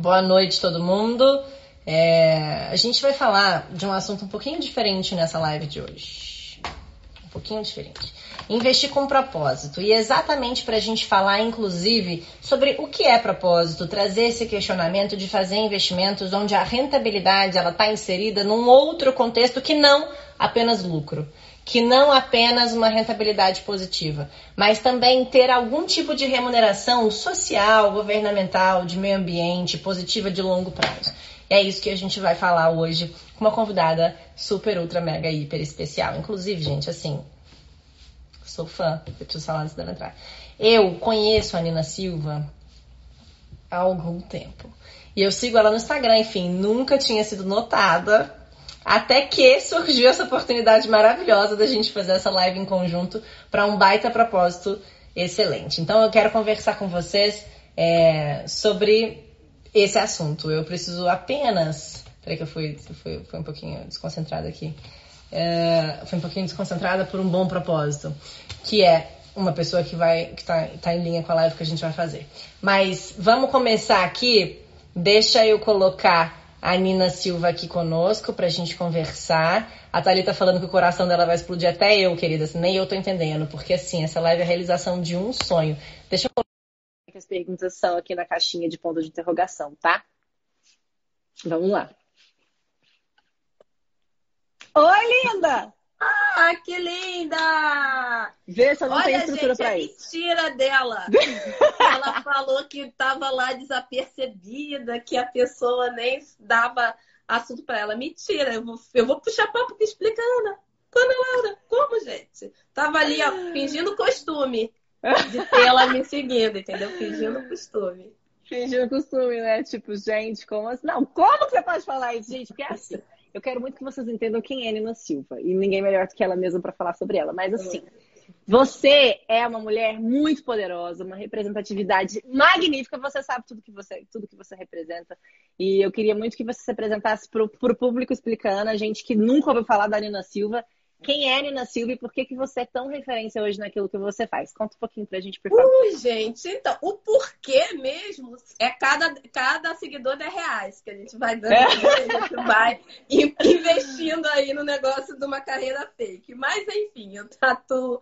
Boa noite, todo mundo. É, a gente vai falar de um assunto um pouquinho diferente nessa live de hoje. Um pouquinho diferente. Investir com propósito. E exatamente para a gente falar, inclusive, sobre o que é propósito, trazer esse questionamento de fazer investimentos onde a rentabilidade ela está inserida num outro contexto que não apenas lucro que não apenas uma rentabilidade positiva, mas também ter algum tipo de remuneração social, governamental, de meio ambiente, positiva de longo prazo. E é isso que a gente vai falar hoje com uma convidada super, ultra, mega, hiper especial. Inclusive, gente, assim, sou fã, eu preciso falar antes dela entrar. Eu conheço a Nina Silva há algum tempo. E eu sigo ela no Instagram, enfim, nunca tinha sido notada até que surgiu essa oportunidade maravilhosa da gente fazer essa live em conjunto para um baita propósito excelente. Então eu quero conversar com vocês é, sobre esse assunto. Eu preciso apenas. Peraí que eu fui, fui, fui um pouquinho desconcentrada aqui. É, fui um pouquinho desconcentrada por um bom propósito, que é uma pessoa que vai que tá, tá em linha com a live que a gente vai fazer. Mas vamos começar aqui. Deixa eu colocar a Nina Silva aqui conosco pra gente conversar. A Thalita falando que o coração dela vai explodir até eu, querida. Nem eu tô entendendo, porque assim, essa live é a realização de um sonho. Deixa eu colocar as perguntas são aqui na caixinha de ponto de interrogação, tá? Vamos lá. Oi, linda! Ah, que linda! Vê se eu não Olha, tenho estrutura para é isso. mentira dela. Ela falou que estava lá desapercebida, que a pessoa nem dava assunto para ela. Mentira, eu vou, eu vou puxar papo que explicando. Quando ela era? Como, gente? Tava ali, ó, fingindo costume de ter ela me seguindo, entendeu? Fingindo costume. Fingindo costume, né? Tipo, gente, como assim? Não, como que você pode falar isso, gente? Porque é assim. Eu quero muito que vocês entendam quem é Nina Silva. E ninguém melhor do que ela mesma para falar sobre ela. Mas assim, você é uma mulher muito poderosa, uma representatividade magnífica. Você sabe tudo que você, tudo que você representa. E eu queria muito que você se apresentasse para o público explicando, a gente que nunca ouviu falar da Nina Silva, quem é Nina Silva e por que, que você é tão referência hoje naquilo que você faz? Conta um pouquinho pra gente, por favor. Ui, gente, então, o porquê mesmo é cada, cada seguidor 10 reais que a gente vai dando, é. a gente vai investindo aí no negócio de uma carreira fake. Mas, enfim, eu tatuo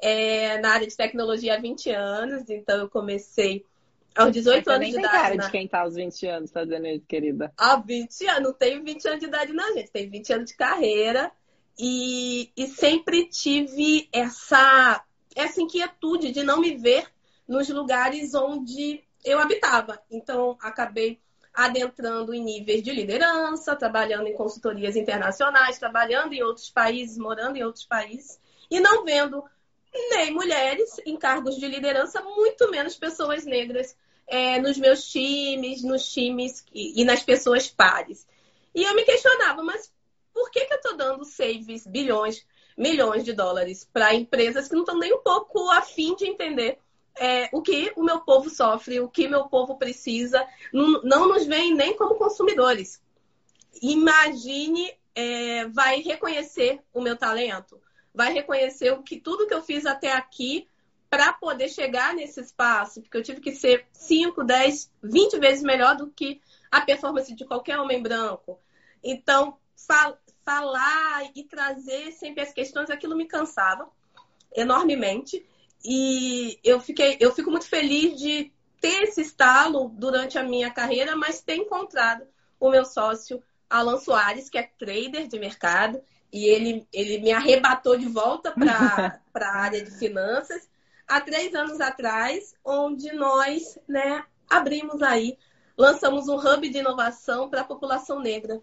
é, na área de tecnologia há 20 anos, então eu comecei aos 18 Você anos de idade. Tem cara de quem tá aos 20 anos fazendo isso, querida. Há 20 anos, não tenho 20 anos de idade, não, gente. Tem 20 anos de carreira. E, e sempre tive essa, essa inquietude de não me ver nos lugares onde eu habitava. Então, acabei adentrando em níveis de liderança, trabalhando em consultorias internacionais, trabalhando em outros países, morando em outros países, e não vendo nem mulheres em cargos de liderança, muito menos pessoas negras é, nos meus times, nos times e, e nas pessoas pares. E eu me questionava, mas por que, que eu estou dando saves, bilhões, milhões de dólares para empresas que não estão nem um pouco afim de entender é, o que o meu povo sofre, o que meu povo precisa, não, não nos veem nem como consumidores. Imagine, é, vai reconhecer o meu talento, vai reconhecer o que tudo que eu fiz até aqui para poder chegar nesse espaço, porque eu tive que ser 5, 10, 20 vezes melhor do que a performance de qualquer homem branco. Então, falar e trazer sempre as questões, aquilo me cansava enormemente. E eu fiquei, eu fico muito feliz de ter esse estalo durante a minha carreira, mas ter encontrado o meu sócio Alan Soares, que é trader de mercado, e ele, ele me arrebatou de volta para a área de finanças há três anos atrás, onde nós né, abrimos aí, lançamos um hub de inovação para a população negra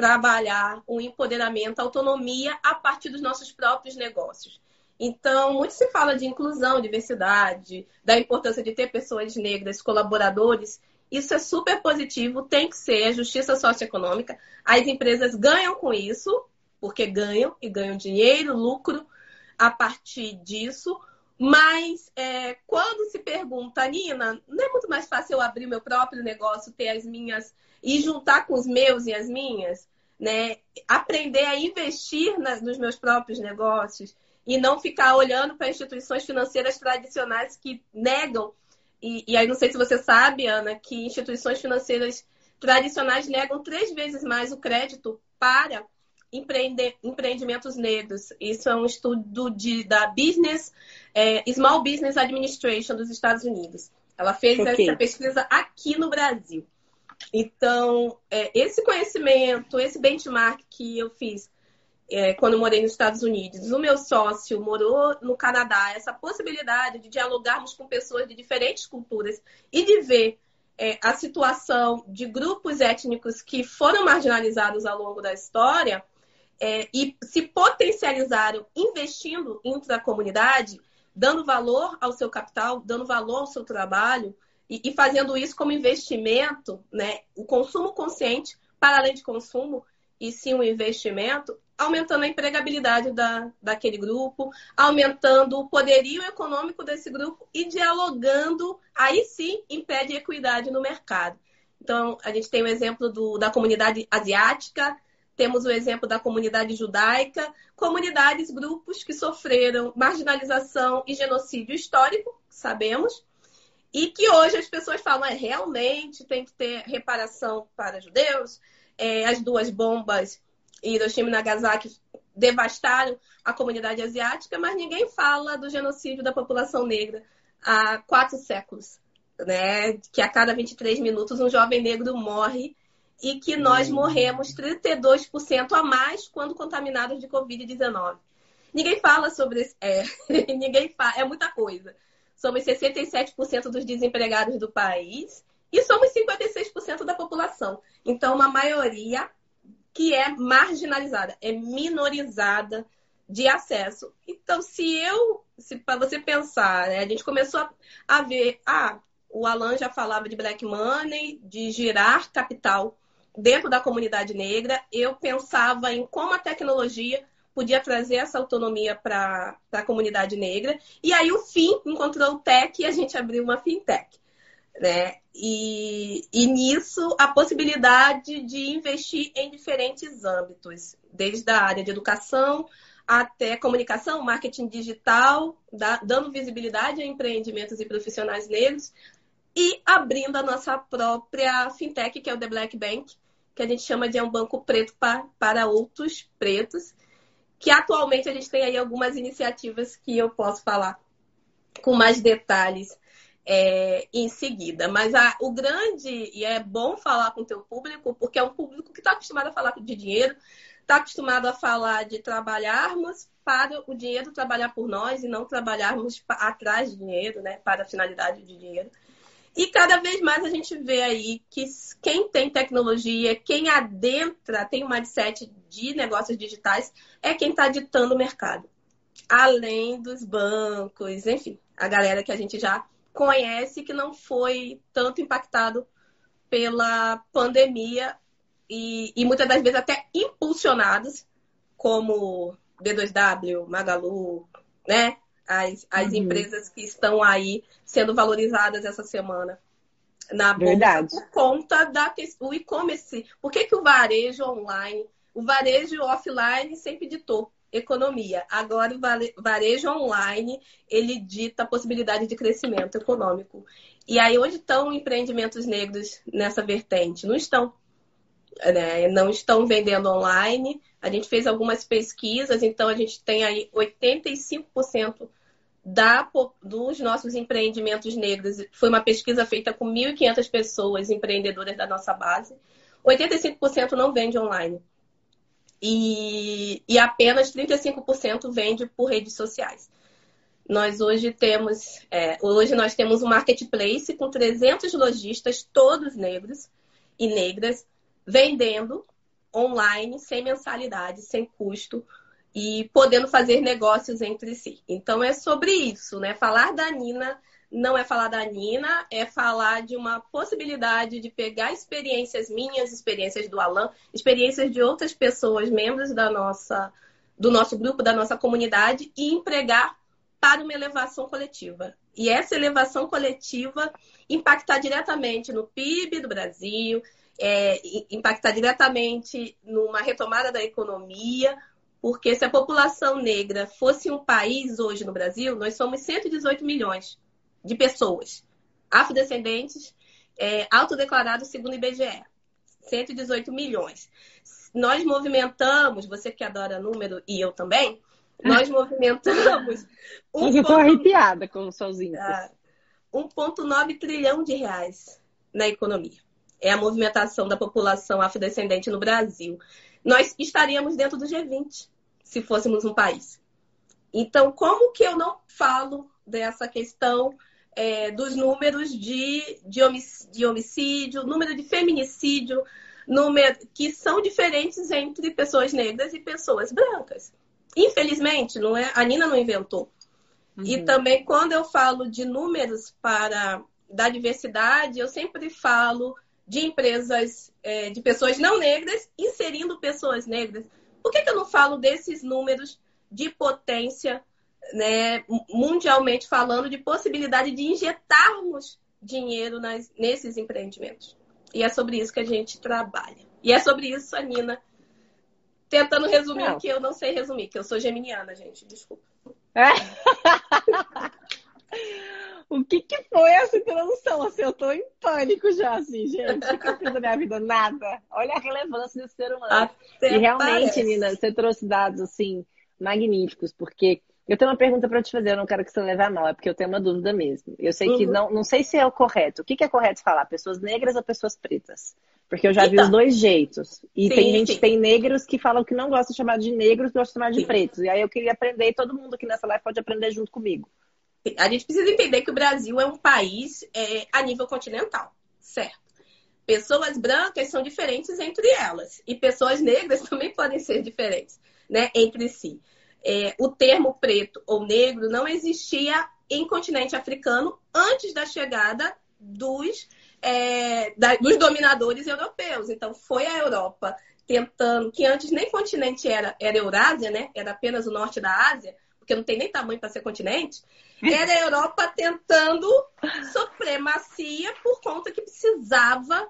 trabalhar o empoderamento, a autonomia a partir dos nossos próprios negócios. Então, muito se fala de inclusão, diversidade, da importância de ter pessoas negras, colaboradores. Isso é super positivo, tem que ser a justiça socioeconômica. As empresas ganham com isso, porque ganham e ganham dinheiro, lucro a partir disso. Mas é, quando se pergunta, Nina, não é muito mais fácil eu abrir meu próprio negócio, ter as minhas e juntar com os meus e as minhas, né? Aprender a investir na, nos meus próprios negócios e não ficar olhando para instituições financeiras tradicionais que negam e, e aí não sei se você sabe, Ana, que instituições financeiras tradicionais negam três vezes mais o crédito para empreendimentos negros. Isso é um estudo de, da Business, é, Small Business Administration dos Estados Unidos. Ela fez okay. essa pesquisa aqui no Brasil. Então, é, esse conhecimento, esse benchmark que eu fiz é, quando morei nos Estados Unidos, o meu sócio morou no Canadá, essa possibilidade de dialogarmos com pessoas de diferentes culturas e de ver é, a situação de grupos étnicos que foram marginalizados ao longo da história é, e se potencializaram investindo intra comunidade, dando valor ao seu capital, dando valor ao seu trabalho e, e fazendo isso como investimento, né? O consumo consciente, para além de consumo, e sim um investimento, aumentando a empregabilidade da, daquele grupo, aumentando o poderio econômico desse grupo e dialogando, aí sim, em pé de equidade no mercado. Então, a gente tem o exemplo do, da comunidade asiática, temos o exemplo da comunidade judaica, comunidades, grupos que sofreram marginalização e genocídio histórico, sabemos, e que hoje as pessoas falam, é, realmente tem que ter reparação para judeus, é, as duas bombas Hiroshima e Nagasaki devastaram a comunidade asiática, mas ninguém fala do genocídio da população negra há quatro séculos, né? Que a cada 23 minutos um jovem negro morre e que nós uhum. morremos 32% a mais quando contaminados de Covid-19. Ninguém fala sobre isso. É, ninguém fala, é muita coisa. Somos 67% dos desempregados do país e somos 56% da população. Então, uma maioria que é marginalizada, é minorizada de acesso. Então, se eu, se para você pensar, né, a gente começou a, a, ver, ah, o Alan já falava de black money, de girar capital dentro da comunidade negra, eu pensava em como a tecnologia podia trazer essa autonomia para a comunidade negra. E aí o FIM encontrou o tech e a gente abriu uma fintech né? E, e nisso a possibilidade de investir em diferentes âmbitos, desde a área de educação até comunicação, marketing digital, dando visibilidade a empreendimentos e profissionais negros e abrindo a nossa própria fintech, que é o The Black Bank, que a gente chama de um banco preto para outros pretos, que atualmente a gente tem aí algumas iniciativas que eu posso falar com mais detalhes é, em seguida. Mas a, o grande, e é bom falar com o teu público, porque é um público que está acostumado a falar de dinheiro, está acostumado a falar de trabalharmos para o dinheiro trabalhar por nós e não trabalharmos atrás de dinheiro, né, para a finalidade de dinheiro. E cada vez mais a gente vê aí que quem tem tecnologia, quem adentra, tem um mindset de negócios digitais, é quem está ditando o mercado. Além dos bancos, enfim, a galera que a gente já conhece que não foi tanto impactado pela pandemia e, e muitas das vezes até impulsionados, como B2W, Magalu, né? As, as uhum. empresas que estão aí sendo valorizadas essa semana na bolsa Verdade. por conta da o e-commerce. Por que, que o varejo online, o varejo offline sempre ditou? economia. Agora, o varejo online, ele dita a possibilidade de crescimento econômico. E aí, onde estão empreendimentos negros nessa vertente? Não estão. Né? Não estão vendendo online. A gente fez algumas pesquisas, então a gente tem aí 85% da, dos nossos empreendimentos negros. Foi uma pesquisa feita com 1.500 pessoas empreendedoras da nossa base. 85% não vende online e, e apenas 35% vende por redes sociais. Nós hoje temos, é, hoje nós temos um marketplace com 300 lojistas, todos negros e negras, vendendo online, sem mensalidade, sem custo e podendo fazer negócios entre si. Então é sobre isso, né? Falar da Nina não é falar da Nina, é falar de uma possibilidade de pegar experiências minhas, experiências do Alan, experiências de outras pessoas, membros da nossa, do nosso grupo, da nossa comunidade, e empregar para uma elevação coletiva. E essa elevação coletiva impactar diretamente no PIB do Brasil, é, impactar diretamente numa retomada da economia, porque se a população negra fosse um país hoje no Brasil, nós somos 118 milhões de pessoas. afrodescendentes é, autodeclarados segundo o IBGE. 118 milhões. Nós movimentamos, você que adora número e eu também, nós movimentamos. Um eu estou arrepiada com os seus índices. 1,9 ah, trilhão de reais na economia. É a movimentação da população afrodescendente no Brasil. Nós estaríamos dentro do G20 se fôssemos um país. Então, como que eu não falo dessa questão é, dos números de, de, homicídio, número de feminicídio, número, que são diferentes entre pessoas negras e pessoas brancas. Infelizmente, não é, a Nina não inventou. Uhum. E também, quando eu falo de números para da diversidade, eu sempre falo de empresas é, de pessoas não negras inserindo pessoas negras. Por que, que eu não falo desses números de potência, né, mundialmente falando, de possibilidade de injetarmos dinheiro nas, nesses empreendimentos? E é sobre isso que a gente trabalha. E é sobre isso, a Nina, tentando resumir, não. que eu não sei resumir, que eu sou geminiana, gente, desculpa. É. o que, que foi essa introdução? Assim, eu tô em pânico já, assim, gente. O que eu fiz da minha vida? Nada. Olha a relevância desse ser humano. Até e realmente, parece. Nina, você trouxe dados, assim, magníficos, porque eu tenho uma pergunta para te fazer, eu não quero que você leve a mal, é porque eu tenho uma dúvida mesmo. Eu sei uhum. que não, não sei se é o correto. O que, que é correto falar? Pessoas negras ou pessoas pretas? Porque eu já então, vi os então. dois jeitos. E sim, tem gente, sim. tem negros que falam que não gosta de chamar de negros, gosta de chamar de sim. pretos. E aí eu queria aprender, e todo mundo aqui nessa live pode aprender junto comigo. A gente precisa entender que o Brasil é um país é, a nível continental, certo? Pessoas brancas são diferentes entre elas. E pessoas negras também podem ser diferentes, né, entre si é, o termo preto ou negro não existia em continente africano antes da chegada dos, é, da, dos dominadores europeus. Então, foi a Europa tentando, que antes nem continente era, era Eurásia, né? Era apenas o norte da Ásia, porque não tem nem tamanho para ser continente. Era a Europa tentando supremacia por conta que precisava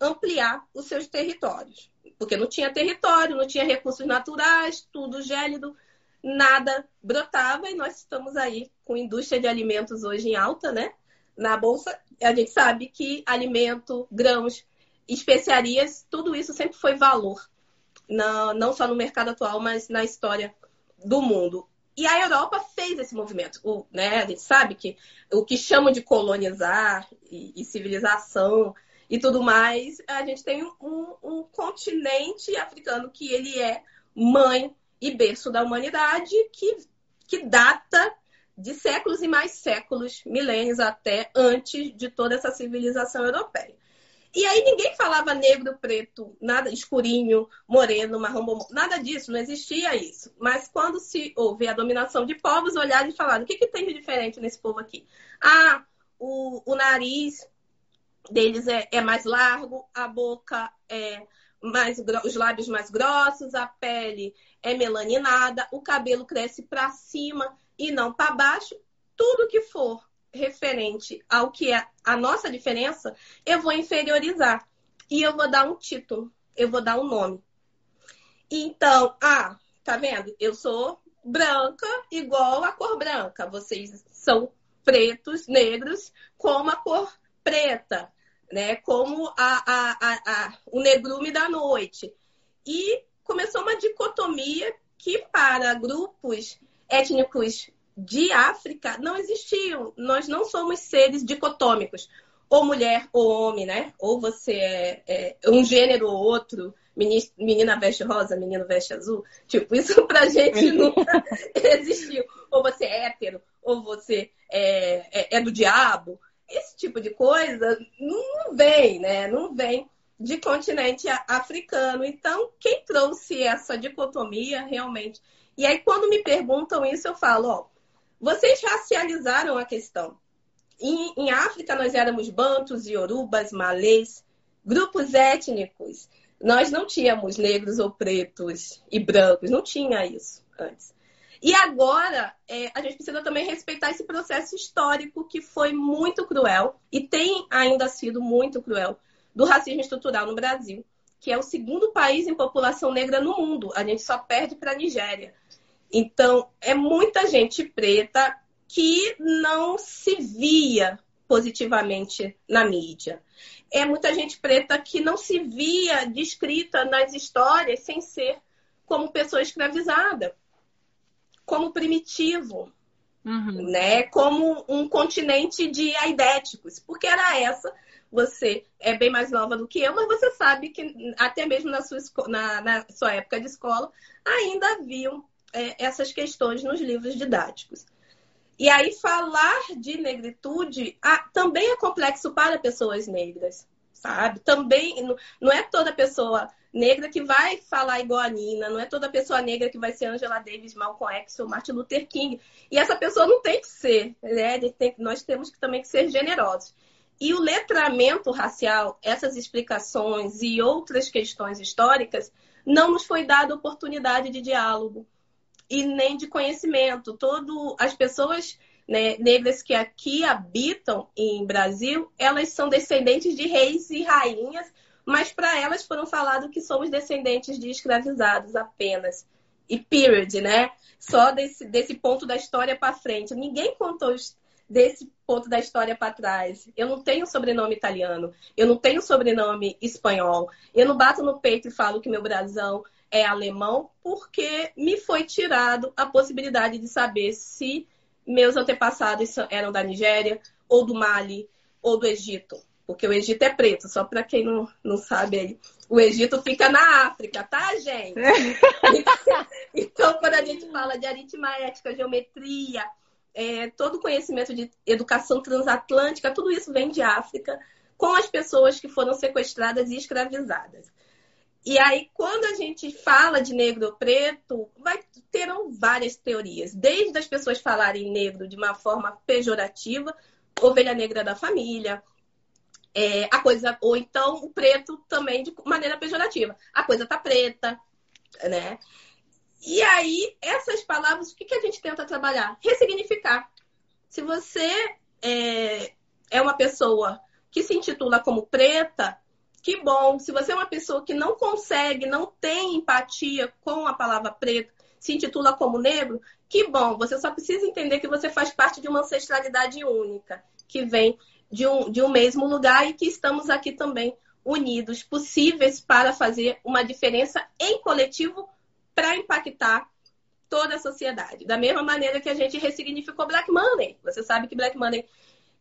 ampliar os seus territórios. Porque não tinha território, não tinha recursos naturais, tudo gélido nada brotava e nós estamos aí com indústria de alimentos hoje em alta, né? Na bolsa, a gente sabe que alimento, grãos, especiarias, tudo isso sempre foi valor, não, não só no mercado atual, mas na história do mundo. E a Europa fez esse movimento. O, né, a gente sabe que o que chamam de colonizar e, e civilização e tudo mais, a gente tem um, um continente africano que ele é mãe e berço da humanidade que, que data de séculos e mais séculos, milênios até antes de toda essa civilização europeia. E aí ninguém falava negro, preto, nada escurinho, moreno, marrom, nada disso, não existia isso. Mas quando se houve a dominação de povos, olharam e falaram: o que, que tem de diferente nesse povo aqui? Ah, o, o nariz deles é, é mais largo, a boca é mais os lábios mais grossos, a pele é melaninada, o cabelo cresce para cima e não para baixo. Tudo que for referente ao que é a nossa diferença, eu vou inferiorizar e eu vou dar um título, eu vou dar um nome. Então, ah, tá vendo? Eu sou branca igual a cor branca. Vocês são pretos, negros, como a cor preta né? Como a, a, a, a, o negrume da noite. E começou uma dicotomia que para grupos étnicos de África não existiam. Nós não somos seres dicotômicos. Ou mulher ou homem, né? Ou você é, é um gênero ou outro. Menina veste rosa, menino veste azul. Tipo, isso pra gente nunca existiu. Ou você é hétero, ou você é, é, é do diabo. Esse tipo de coisa não vem, né? Não vem de continente africano. Então, quem trouxe essa dicotomia realmente? E aí, quando me perguntam isso, eu falo: ó, vocês racializaram a questão. Em, em África, nós éramos bantos, iorubas, malês, grupos étnicos. Nós não tínhamos negros ou pretos e brancos, não tinha isso antes. E agora, é, a gente precisa também respeitar esse processo histórico que foi muito cruel e tem ainda sido muito cruel do racismo estrutural no Brasil, que é o segundo país em população negra no mundo. A gente só perde para a Nigéria. Então, é muita gente preta que não se via positivamente na mídia. É muita gente preta que não se via descrita nas histórias sem ser como pessoa escravizada, como primitivo, uhum. né? como um continente de aidéticos, porque era essa. Você é bem mais nova do que eu, mas você sabe que até mesmo na sua, na, na sua época de escola ainda haviam é, essas questões nos livros didáticos. E aí, falar de negritude também é complexo para pessoas negras, sabe? Também não é toda pessoa negra que vai falar igual a Nina, não é toda pessoa negra que vai ser Angela Davis, Malcolm X ou Martin Luther King. E essa pessoa não tem que ser, né? Tem, nós temos que, também que ser generosos. E o letramento racial, essas explicações e outras questões históricas, não nos foi dada oportunidade de diálogo e nem de conhecimento. Todo as pessoas né, negras que aqui habitam em Brasil, elas são descendentes de reis e rainhas, mas para elas foram falado que somos descendentes de escravizados apenas. E period, né? Só desse, desse ponto da história para frente. Ninguém contou desse ponto da história para trás. Eu não tenho sobrenome italiano, eu não tenho sobrenome espanhol. Eu não bato no peito e falo que meu brasão é alemão porque me foi tirado a possibilidade de saber se meus antepassados eram da Nigéria, ou do Mali, ou do Egito. Porque o Egito é preto, só para quem não, não sabe aí. O Egito fica na África, tá, gente? então, quando a gente fala de aritmética, geometria, é, todo conhecimento de educação transatlântica, tudo isso vem de África, com as pessoas que foram sequestradas e escravizadas. E aí, quando a gente fala de negro ou preto, vai terão várias teorias. Desde as pessoas falarem negro de uma forma pejorativa, ovelha negra da família, é, a coisa, ou então o preto também de maneira pejorativa. A coisa tá preta, né? E aí, essas palavras, o que, que a gente tenta trabalhar? Ressignificar. Se você é, é uma pessoa que se intitula como preta, que bom. Se você é uma pessoa que não consegue, não tem empatia com a palavra preto, se intitula como negro, que bom. Você só precisa entender que você faz parte de uma ancestralidade única, que vem de um, de um mesmo lugar e que estamos aqui também unidos, possíveis para fazer uma diferença em coletivo para impactar toda a sociedade. Da mesma maneira que a gente ressignificou Black Money. Você sabe que Black Money,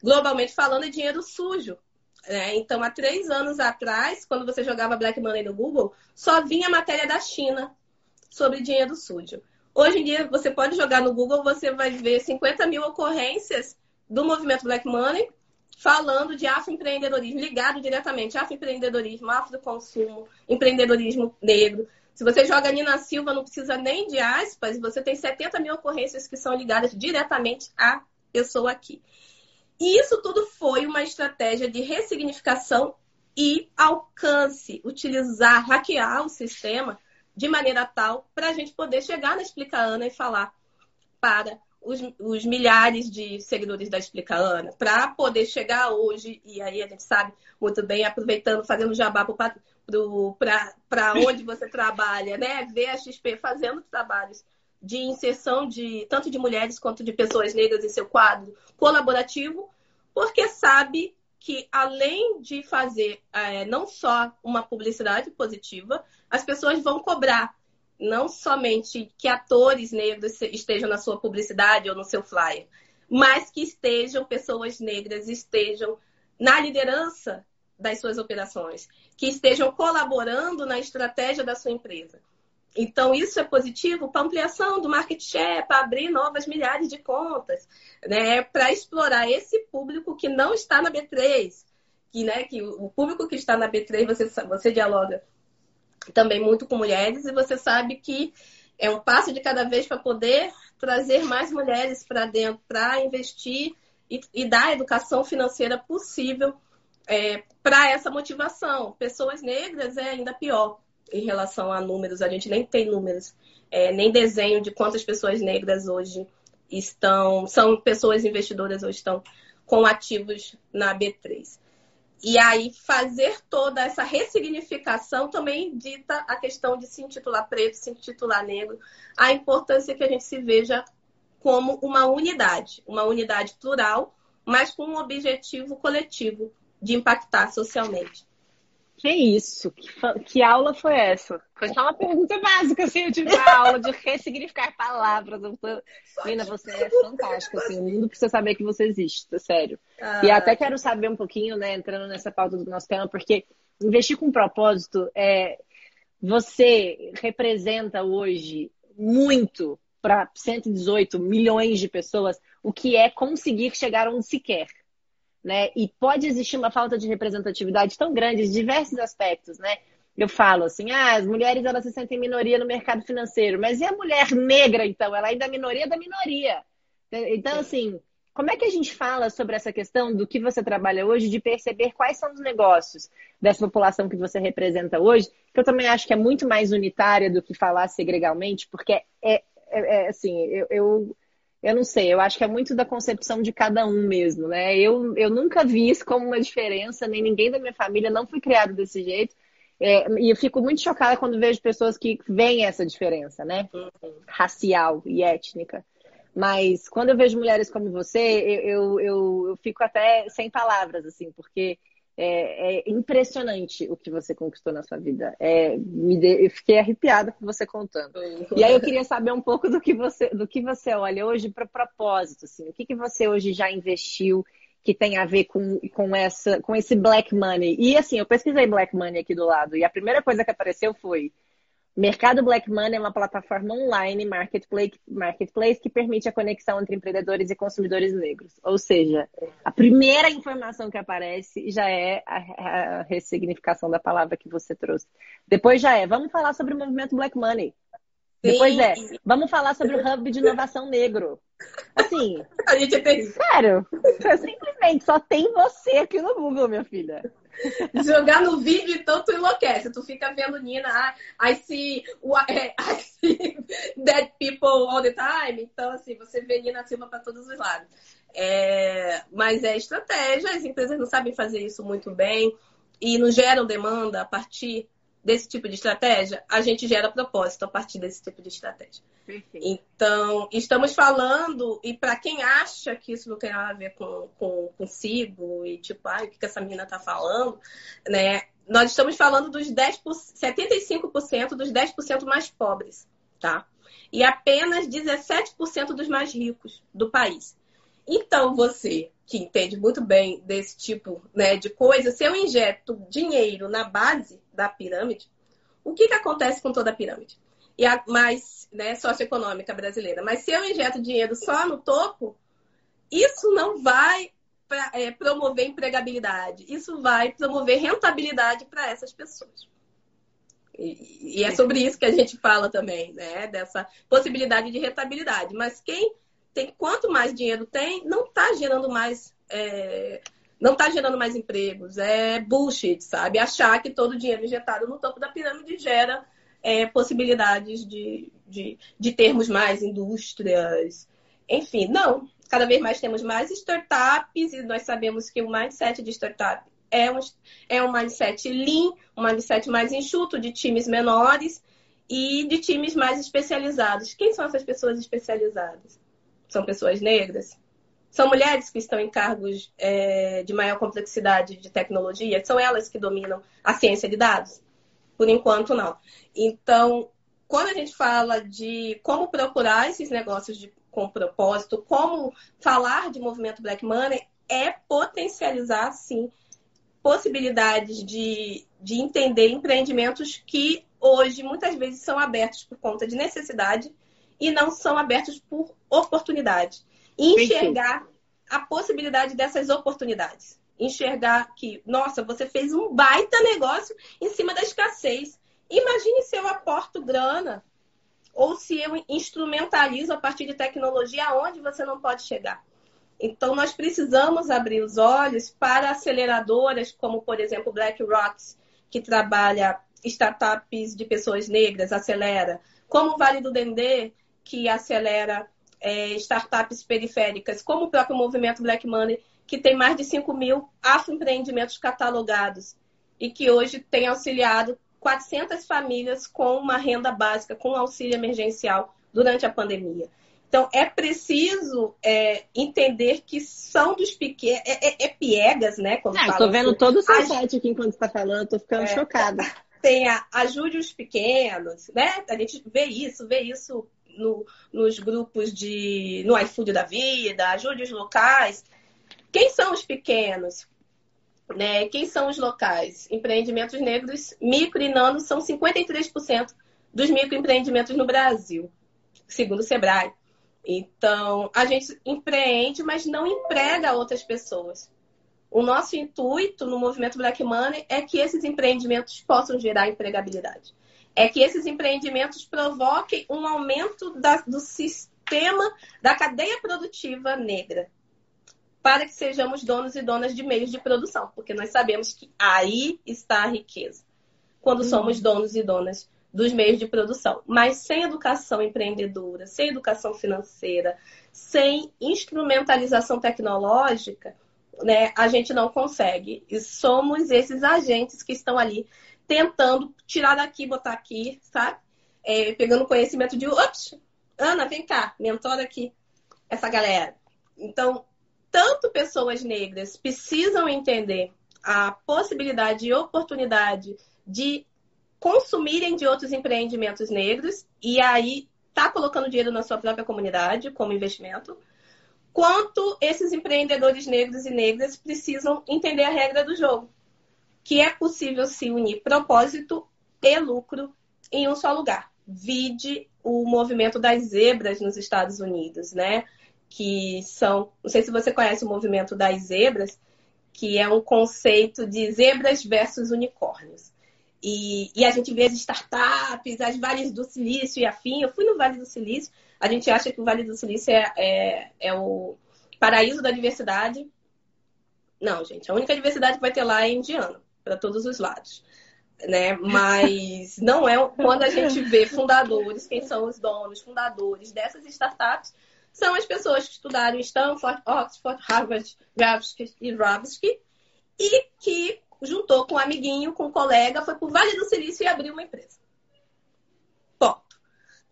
globalmente falando, é dinheiro sujo. É, então, há três anos atrás, quando você jogava Black Money no Google, só vinha matéria da China sobre dinheiro sujo. Hoje em dia, você pode jogar no Google, você vai ver 50 mil ocorrências do movimento Black Money falando de afroempreendedorismo, ligado diretamente afroempreendedorismo, afroconsumo, empreendedorismo negro. Se você joga Nina Silva, não precisa nem de aspas, você tem 70 mil ocorrências que são ligadas diretamente à pessoa aqui. E isso tudo foi uma estratégia de ressignificação e alcance, utilizar, hackear o sistema de maneira tal para a gente poder chegar na Explica Ana e falar para os, os milhares de seguidores da Explica Ana, para poder chegar hoje, e aí a gente sabe muito bem, aproveitando, fazendo jabá para onde você trabalha, né? Ver a XP fazendo trabalhos de inserção de tanto de mulheres quanto de pessoas negras em seu quadro colaborativo, porque sabe que além de fazer é, não só uma publicidade positiva, as pessoas vão cobrar não somente que atores negros estejam na sua publicidade ou no seu flyer, mas que estejam pessoas negras estejam na liderança das suas operações, que estejam colaborando na estratégia da sua empresa. Então, isso é positivo para ampliação do market share, para abrir novas milhares de contas, né? para explorar esse público que não está na B3. Que, né, que o público que está na B3, você, você dialoga também muito com mulheres, e você sabe que é um passo de cada vez para poder trazer mais mulheres para dentro, para investir e, e, dar a educação financeira possível é, para essa motivação. Pessoas negras é ainda pior em relação a números, a gente nem tem números, é, nem desenho de quantas pessoas negras hoje estão, são pessoas investidoras ou estão com ativos na B3. E aí, fazer toda essa ressignificação também dita a questão de se intitular preto, se intitular negro, a importância que a gente se veja como uma unidade, uma unidade plural, mas com um objetivo coletivo de impactar socialmente. Que isso? Que, que, aula foi essa? Foi só uma pergunta básica, assim, eu tive uma aula de ressignificar palavras. Lina, você é fantástica, assim, o mundo precisa saber que você existe, tá sério. Ah. E até quero saber um pouquinho, né, entrando nessa pauta do nosso tema, porque investir com propósito, é, você representa hoje muito para 118 milhões de pessoas o que é conseguir chegar onde se quer né? E pode existir uma falta de representatividade tão grande em diversos aspectos, né? Eu falo assim, ah, as mulheres elas se sentem minoria no mercado financeiro, mas e a mulher negra, então? Ela ainda é minoria da minoria. Então, assim, como é que a gente fala sobre essa questão do que você trabalha hoje, de perceber quais são os negócios dessa população que você representa hoje, que eu também acho que é muito mais unitária do que falar segregalmente, porque é, é, é assim, eu, eu eu não sei, eu acho que é muito da concepção de cada um mesmo, né? Eu, eu nunca vi isso como uma diferença, nem ninguém da minha família não foi criado desse jeito. É, e eu fico muito chocada quando vejo pessoas que veem essa diferença, né? Racial e étnica. Mas quando eu vejo mulheres como você, eu, eu, eu, eu fico até sem palavras, assim, porque é, é, impressionante o que você conquistou na sua vida. É, me de... Eu fiquei arrepiada com você contando. E aí eu queria saber um pouco do que você, do que você olha hoje para propósito. Assim, o que, que você hoje já investiu que tem a ver com, com, essa, com esse black money? E assim, eu pesquisei black money aqui do lado e a primeira coisa que apareceu foi Mercado Black Money é uma plataforma online marketplace, marketplace que permite a conexão entre empreendedores e consumidores negros. Ou seja, a primeira informação que aparece já é a, a ressignificação da palavra que você trouxe. Depois já é, vamos falar sobre o movimento Black Money. Sim. Depois é, vamos falar sobre o Hub de Inovação Negro. Assim, a gente é terrível. Sério, simplesmente só tem você aqui no Google, minha filha. Jogar no vídeo, então tu enlouquece. Tu fica vendo Nina, ah, I see, I see dead people all the time. Então, assim, você vê Nina Silva para todos os lados. É, mas é estratégia, as empresas não sabem fazer isso muito bem e não geram demanda a partir desse tipo de estratégia, a gente gera propósito a partir desse tipo de estratégia. Perfeito. Então, estamos falando, e para quem acha que isso não tem nada a ver com, com consigo, e tipo, ah, o que, que essa menina está falando, né? Nós estamos falando dos 10%, 75% dos 10% mais pobres, tá? E apenas 17% dos mais ricos do país. Então, você que entende muito bem desse tipo né, de coisa, se eu injeto dinheiro na base da pirâmide, o que, que acontece com toda a pirâmide? E a mais né, socioeconômica brasileira. Mas se eu injeto dinheiro só no topo, isso não vai pra, é, promover empregabilidade, isso vai promover rentabilidade para essas pessoas. E, e, é sobre isso que a gente fala também, né? Dessa possibilidade de rentabilidade. Mas quem tem quanto mais dinheiro tem, não está gerando mais. É, não está gerando mais empregos. É bullshit, sabe? Achar que todo o dinheiro injetado no topo da pirâmide gera é, possibilidades de, de, de termos mais indústrias. Enfim, não. Cada vez mais temos mais startups e nós sabemos que o mindset de startup é um, é um mindset lean, um mindset mais enxuto, de times menores e de times mais especializados. Quem são essas pessoas especializadas? São pessoas negras, são mulheres que estão em cargos é, de maior complexidade de tecnologia, são elas que dominam a ciência de dados? Por enquanto, não. Então, quando a gente fala de como procurar esses negócios de, com propósito, como falar de movimento Black Money, é potencializar, sim, possibilidades de, de entender empreendimentos que hoje muitas vezes são abertos por conta de necessidade e não são abertos por oportunidade. enxergar a possibilidade dessas oportunidades. Enxergar que, nossa, você fez um baita negócio em cima da escassez. Imagine se eu aporto grana ou se eu instrumentalizo a partir de tecnologia aonde você não pode chegar. Então, nós precisamos abrir os olhos para aceleradoras como, por exemplo, BlackRock, que trabalha startups de pessoas negras, acelera, como o Vale do Dendê, que acelera é, startups periféricas, como o próprio movimento Black Money, que tem mais de 5 mil afroempreendimentos catalogados e que hoje tem auxiliado 400 famílias com uma renda básica, com auxílio emergencial durante a pandemia. Então, é preciso é, entender que são dos pequenos. É, é, é, piegas, né? Quando ah, estou vendo assim. todo o seu a... site aqui enquanto está falando, estou ficando é, chocada. Tem a Ajude os Pequenos, né? A gente vê isso, vê isso no, nos grupos de. no iFood da vida, ajude os locais. Quem são os pequenos? Né? Quem são os locais? Empreendimentos negros, micro e nano, são 53% dos microempreendimentos no Brasil, segundo o Sebrae. Então, a gente empreende, mas não emprega outras pessoas. O nosso intuito no movimento Black Money é que esses empreendimentos possam gerar empregabilidade. É que esses empreendimentos provoquem um aumento da, do sistema da cadeia produtiva negra, para que sejamos donos e donas de meios de produção, porque nós sabemos que aí está a riqueza. Quando uhum. somos donos e donas dos meios de produção. Mas sem educação empreendedora, sem educação financeira, sem instrumentalização tecnológica, né, a gente não consegue. E somos esses agentes que estão ali tentando tirar daqui, botar aqui, sabe? É, pegando conhecimento de, ops, Ana, vem cá, mentora aqui essa galera. Então, tanto pessoas negras precisam entender a possibilidade e oportunidade de consumirem de outros empreendimentos negros e aí tá colocando dinheiro na sua própria comunidade como investimento, quanto esses empreendedores negros e negras precisam entender a regra do jogo, que é possível se unir propósito e lucro em um só lugar. Vide o movimento das zebras nos Estados Unidos, né? Que são, não sei se você conhece o movimento das zebras, que é um conceito de zebras versus unicórnios. E, e, a gente vê as startups, as vales do silício e afim. Eu fui no Vale do Silício. A gente acha que o Vale do Silício é, é, é o paraíso da diversidade. Não, gente. A única diversidade que vai ter lá é indiano, para todos os lados. Né? Mas não é quando a gente vê fundadores, quem são os donos, fundadores dessas startups, são as pessoas que estudaram em Stanford, Oxford, Harvard, Gravsky e Ravsky e que juntou com um amiguinho, com um colega, foi para o Vale do Silício e abriu uma empresa. Ponto.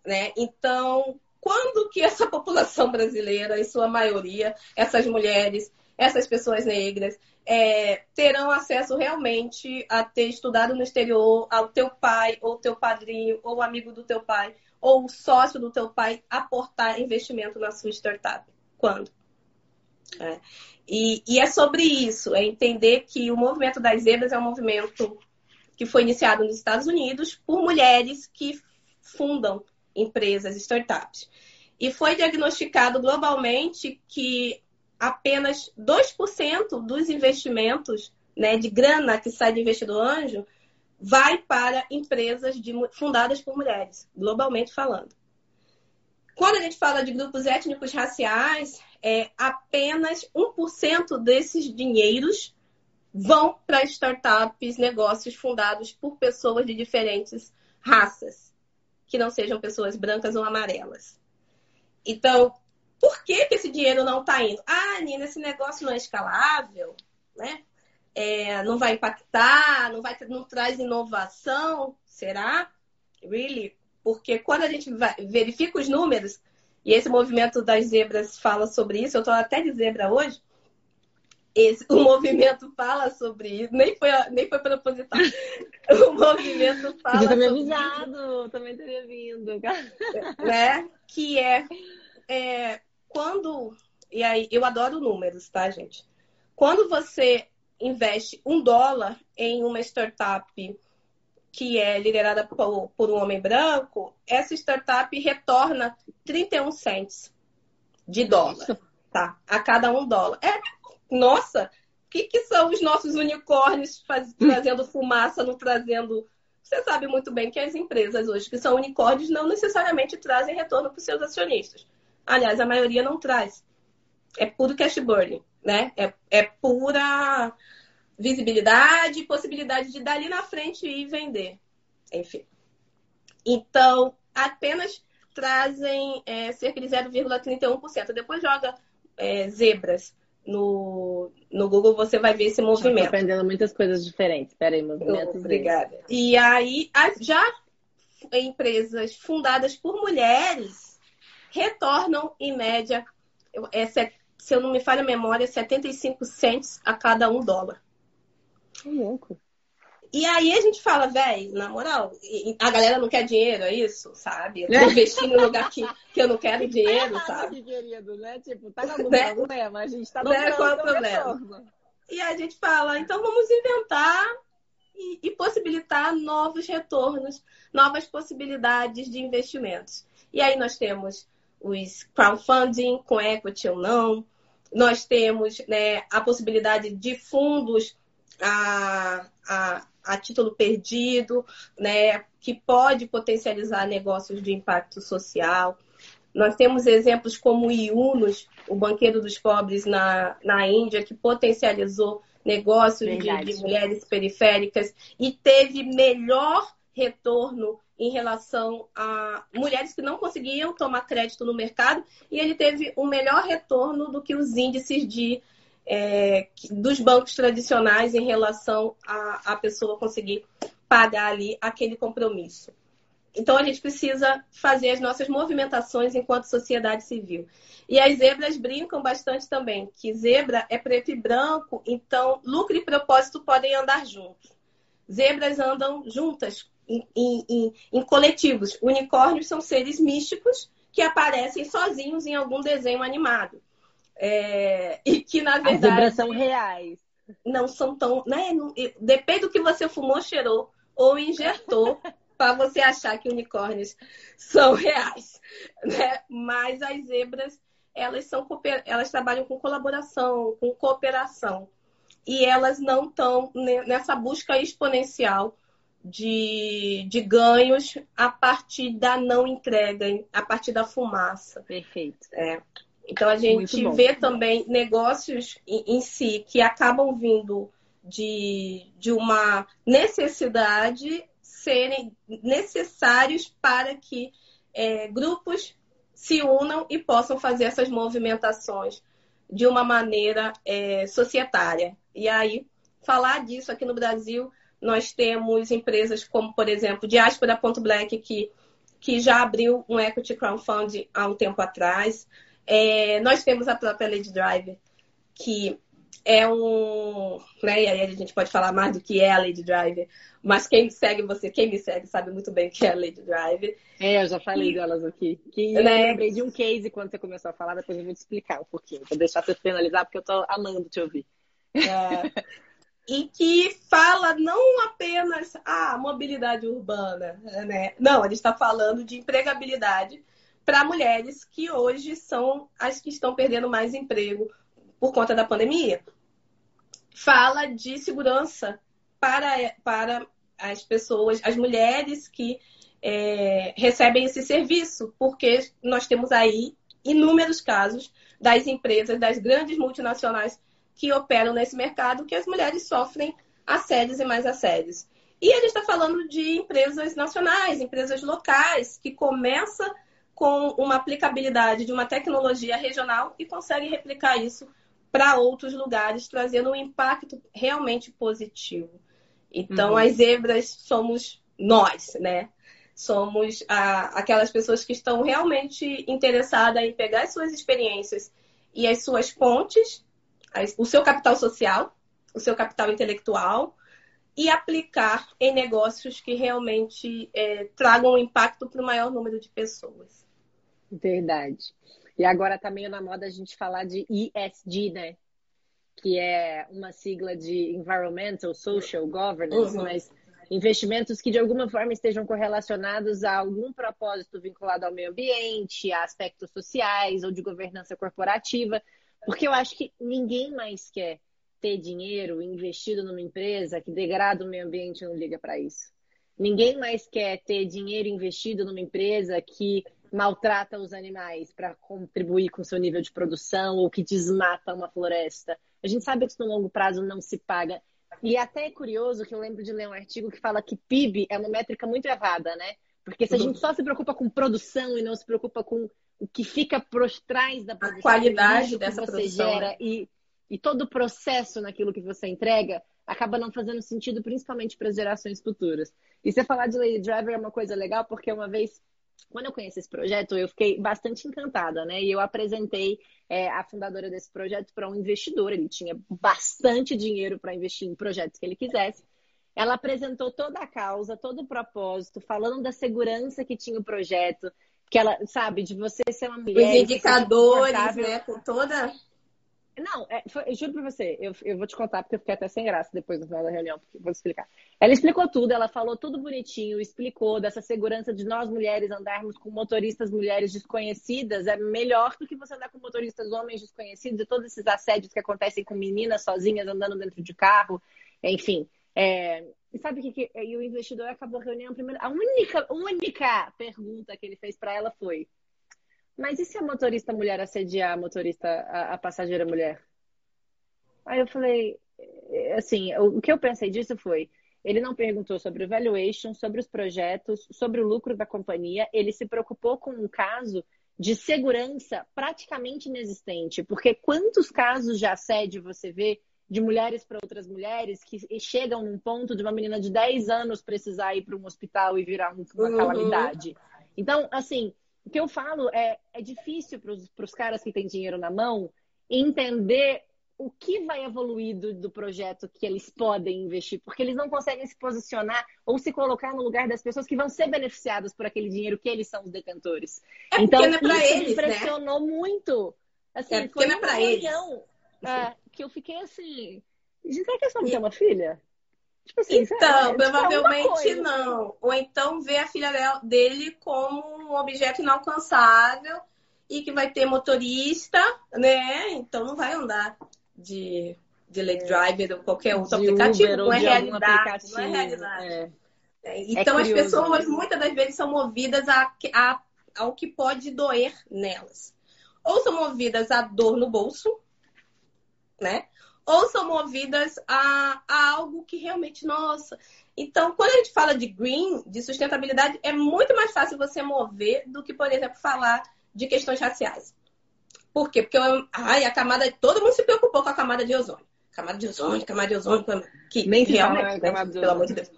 Né? Então, quando que essa população brasileira, em sua maioria, essas mulheres, essas pessoas negras, é, terão acesso realmente a ter estudado no exterior, ao teu pai, ou teu padrinho, ou amigo do teu pai, ou sócio do teu pai aportar investimento na sua startup? Quando? É. E, e, é sobre isso, é entender que o movimento das zebras é um movimento que foi iniciado nos Estados Unidos por mulheres que fundam empresas, startups. E foi diagnosticado globalmente que apenas 2% dos investimentos né, de grana que sai do investidor anjo vai para empresas de, fundadas por mulheres, globalmente falando. Quando a gente fala de grupos étnicos raciais, é, apenas 1% desses dinheiros vão para startups, negócios fundados por pessoas de diferentes raças, que não sejam pessoas brancas ou amarelas. Então, por que, que esse dinheiro não está indo? Ah, Nina, esse negócio não é escalável, né? É, não vai impactar, não, vai, não traz inovação. Será? Really? Porque quando a gente vai, verifica os números, e esse movimento das zebras fala sobre isso. Eu estou até de zebra hoje. Esse, o movimento fala sobre isso. Nem foi, nem foi proposital. o movimento fala. Você também avisado, também teria vindo. Né? Que é, é quando. E aí, eu adoro números, tá, gente? Quando você investe um dólar em uma startup que é liderada por, por, um homem branco, essa startup retorna 31 cents de dólar, tá? A cada um dólar. É, nossa, o que, que são os nossos unicórnios faz, trazendo fumaça, não trazendo. Você sabe muito bem que as empresas hoje que são unicórnios não necessariamente trazem retorno para os seus acionistas. Aliás, a maioria não traz. É puro cash burning, né? É, é pura visibilidade, possibilidade de dali na frente ir vender. Enfim. Então, apenas trazem é, cerca de 0,31%. Depois joga é, zebras no, no Google, você vai ver esse movimento. Estou aprendendo muitas coisas diferentes. Espera aí, movimentos. Obrigada. E aí, já empresas fundadas por mulheres retornam, em média, é, se eu não me falha a memória, 75 cents a cada um dólar. Que louco. E aí a gente fala, velho, na moral, a galera não quer dinheiro, é isso, sabe? Eu tô investindo no lugar que, que eu não quero dinheiro, sabe? querido, né? Tipo, tá com né? problema, a gente tá né? Qual é o problema? E a gente fala, então vamos inventar e, e possibilitar novos retornos, novas possibilidades de investimentos. E aí nós temos os crowdfunding, com equity ou não, nós temos né, a possibilidade de fundos a, a, a título perdido, né, que pode potencializar negócios de impacto social. Nós temos exemplos como o Iunos, o banqueiro dos pobres na, na Índia, que potencializou negócios de, de, mulheres periféricas e teve melhor retorno em relação a mulheres que não conseguiam tomar crédito no mercado e ele teve um melhor retorno do que os índices de é, dos bancos tradicionais em relação a, a pessoa conseguir pagar ali aquele compromisso. Então a gente precisa fazer as nossas movimentações enquanto sociedade civil. E as zebras brincam bastante também, que zebra é preto e branco, então lucro e propósito podem andar juntos. Zebras andam juntas em, em, em coletivos. Unicórnios são seres místicos que aparecem sozinhos em algum desenho animado. É, e que, na verdade. As zebras são reais. Não são tão. Né? Depende do que você fumou, cheirou ou injetou para você achar que unicórnios são reais. Né? Mas as zebras, elas, são, elas trabalham com colaboração, com cooperação. E elas não estão nessa busca exponencial de, de ganhos a partir da não entrega, a partir da fumaça. Perfeito. É. Então a gente vê também negócios em, em, si que acabam vindo de, de uma necessidade serem necessários para que é, grupos se unam e possam fazer essas movimentações de uma maneira é, societária. E aí, falar disso aqui no Brasil, nós temos empresas como, por exemplo, Diaspora.black, que, que já abriu um equity crowdfunding há um tempo atrás. É, nós temos a própria Lady Driver, que é um. Né, e aí a gente pode falar mais do que é a Lady Driver, mas quem segue você, quem me segue, sabe muito bem o que é a Lady Driver. É, eu já falei e, delas aqui. Que né? Eu lembrei de um case quando você começou a falar, depois eu vou te explicar um pouquinho. Vou deixar você finalizar, porque eu tô amando te ouvir. É, e que fala não apenas a ah, mobilidade urbana, né? Não, a gente está falando de empregabilidade para mulheres que hoje são as que estão perdendo mais emprego por conta da pandemia. Fala de segurança para, para as pessoas, as mulheres que é, recebem esse serviço, porque nós temos aí inúmeros casos das empresas, das grandes multinacionais que operam nesse mercado, que as mulheres sofrem assédios e mais assédios. E a gente está falando de empresas nacionais, empresas locais, que começa com uma aplicabilidade de uma tecnologia regional e consegue replicar isso para outros lugares, trazendo um impacto realmente positivo. Então, uhum. as zebras somos nós, né? Somos a, aquelas pessoas que estão realmente interessadas em pegar as suas experiências e as suas pontes, o seu capital social, o seu capital intelectual, e aplicar em negócios que realmente é, tragam um impacto para o maior número de pessoas. Verdade. E agora tá meio na moda a gente falar de ESG, né? Que é uma sigla de Environmental, Social Governance, uhum. mas investimentos que de alguma forma estejam correlacionados a algum propósito vinculado ao meio ambiente, a aspectos sociais ou de governança corporativa, porque eu acho que ninguém mais quer ter dinheiro investido numa empresa que degrada o meio ambiente e não liga para isso. Ninguém mais quer ter dinheiro investido numa empresa que maltrata os animais para contribuir com seu nível de produção ou que desmata uma floresta. A gente sabe que isso no longo prazo não se paga. E até é curioso que eu lembro de ler um artigo que fala que PIB é uma métrica muito errada, né? Porque se a gente só se preocupa com produção e não se preocupa com o que fica por trás da produção, a qualidade dessa você produção, gera né? e, e todo o processo naquilo que você entrega, acaba não fazendo sentido, principalmente para as gerações futuras. E você falar de Lady Driver é uma coisa legal, porque uma vez quando eu conheci esse projeto, eu fiquei bastante encantada, né? E eu apresentei é, a fundadora desse projeto para um investidor. Ele tinha bastante dinheiro para investir em projetos que ele quisesse. Ela apresentou toda a causa, todo o propósito, falando da segurança que tinha o projeto, que ela, sabe, de você ser uma mulher. Os indicadores, né? Com toda. Não, é, foi, eu juro pra você, eu, eu vou te contar porque eu fiquei até sem graça depois no final da reunião, porque vou explicar. Ela explicou tudo, ela falou tudo bonitinho, explicou dessa segurança de nós mulheres andarmos com motoristas mulheres desconhecidas é melhor do que você andar com motoristas homens desconhecidos e todos esses assédios que acontecem com meninas sozinhas andando dentro de carro, enfim. É, e sabe o que, que e o investidor acabou a reunião primeiro. A única, única pergunta que ele fez para ela foi: mas e se a motorista mulher assediar a motorista, a, a passageira mulher? Aí eu falei, eh, assim, o, o que eu pensei disso foi, ele não perguntou sobre o valuation, sobre os projetos, sobre o lucro da companhia, ele se preocupou com um caso de segurança praticamente inexistente, porque quantos casos de assédio você vê de mulheres para outras mulheres que chegam num ponto de uma menina de 10 anos precisar ir para um hospital e virar uma uhum. calamidade. Então, assim, o que eu falo é, é difícil para os caras que têm dinheiro na mão entender o que vai evoluir do, do, projeto que eles podem investir, porque eles não conseguem se posicionar ou se colocar no lugar das pessoas que vão ser beneficiadas por aquele dinheiro que eles são os detentores. É então, é isso eles, né? impressionou né? muito. Assim, é não é para eles. É, que eu fiquei assim. Gente, será que essa mulher tem uma filha? Tipo assim, então, provavelmente não. Ou então ver a filha dele como um objeto inalcançável e que vai ter motorista, né? Então não vai andar de, de late driver ou qualquer outro de aplicativo. Não é, realidade, não é realidade. É. É, então é as pessoas muitas das vezes são movidas a, a, ao que pode doer nelas. Ou são movidas a dor no bolso, né? ou são movidas a, a algo que realmente, nossa. Então, quando a gente fala de green, de sustentabilidade, é muito mais fácil você mover do que, por exemplo, falar de questões raciais. Por quê? Porque ai, a camada. Todo mundo se preocupou com a camada de ozônio. Camada de ozônio, camada de ozônio, que Nem realmente, fala, né? camada de pelo amor de Deus.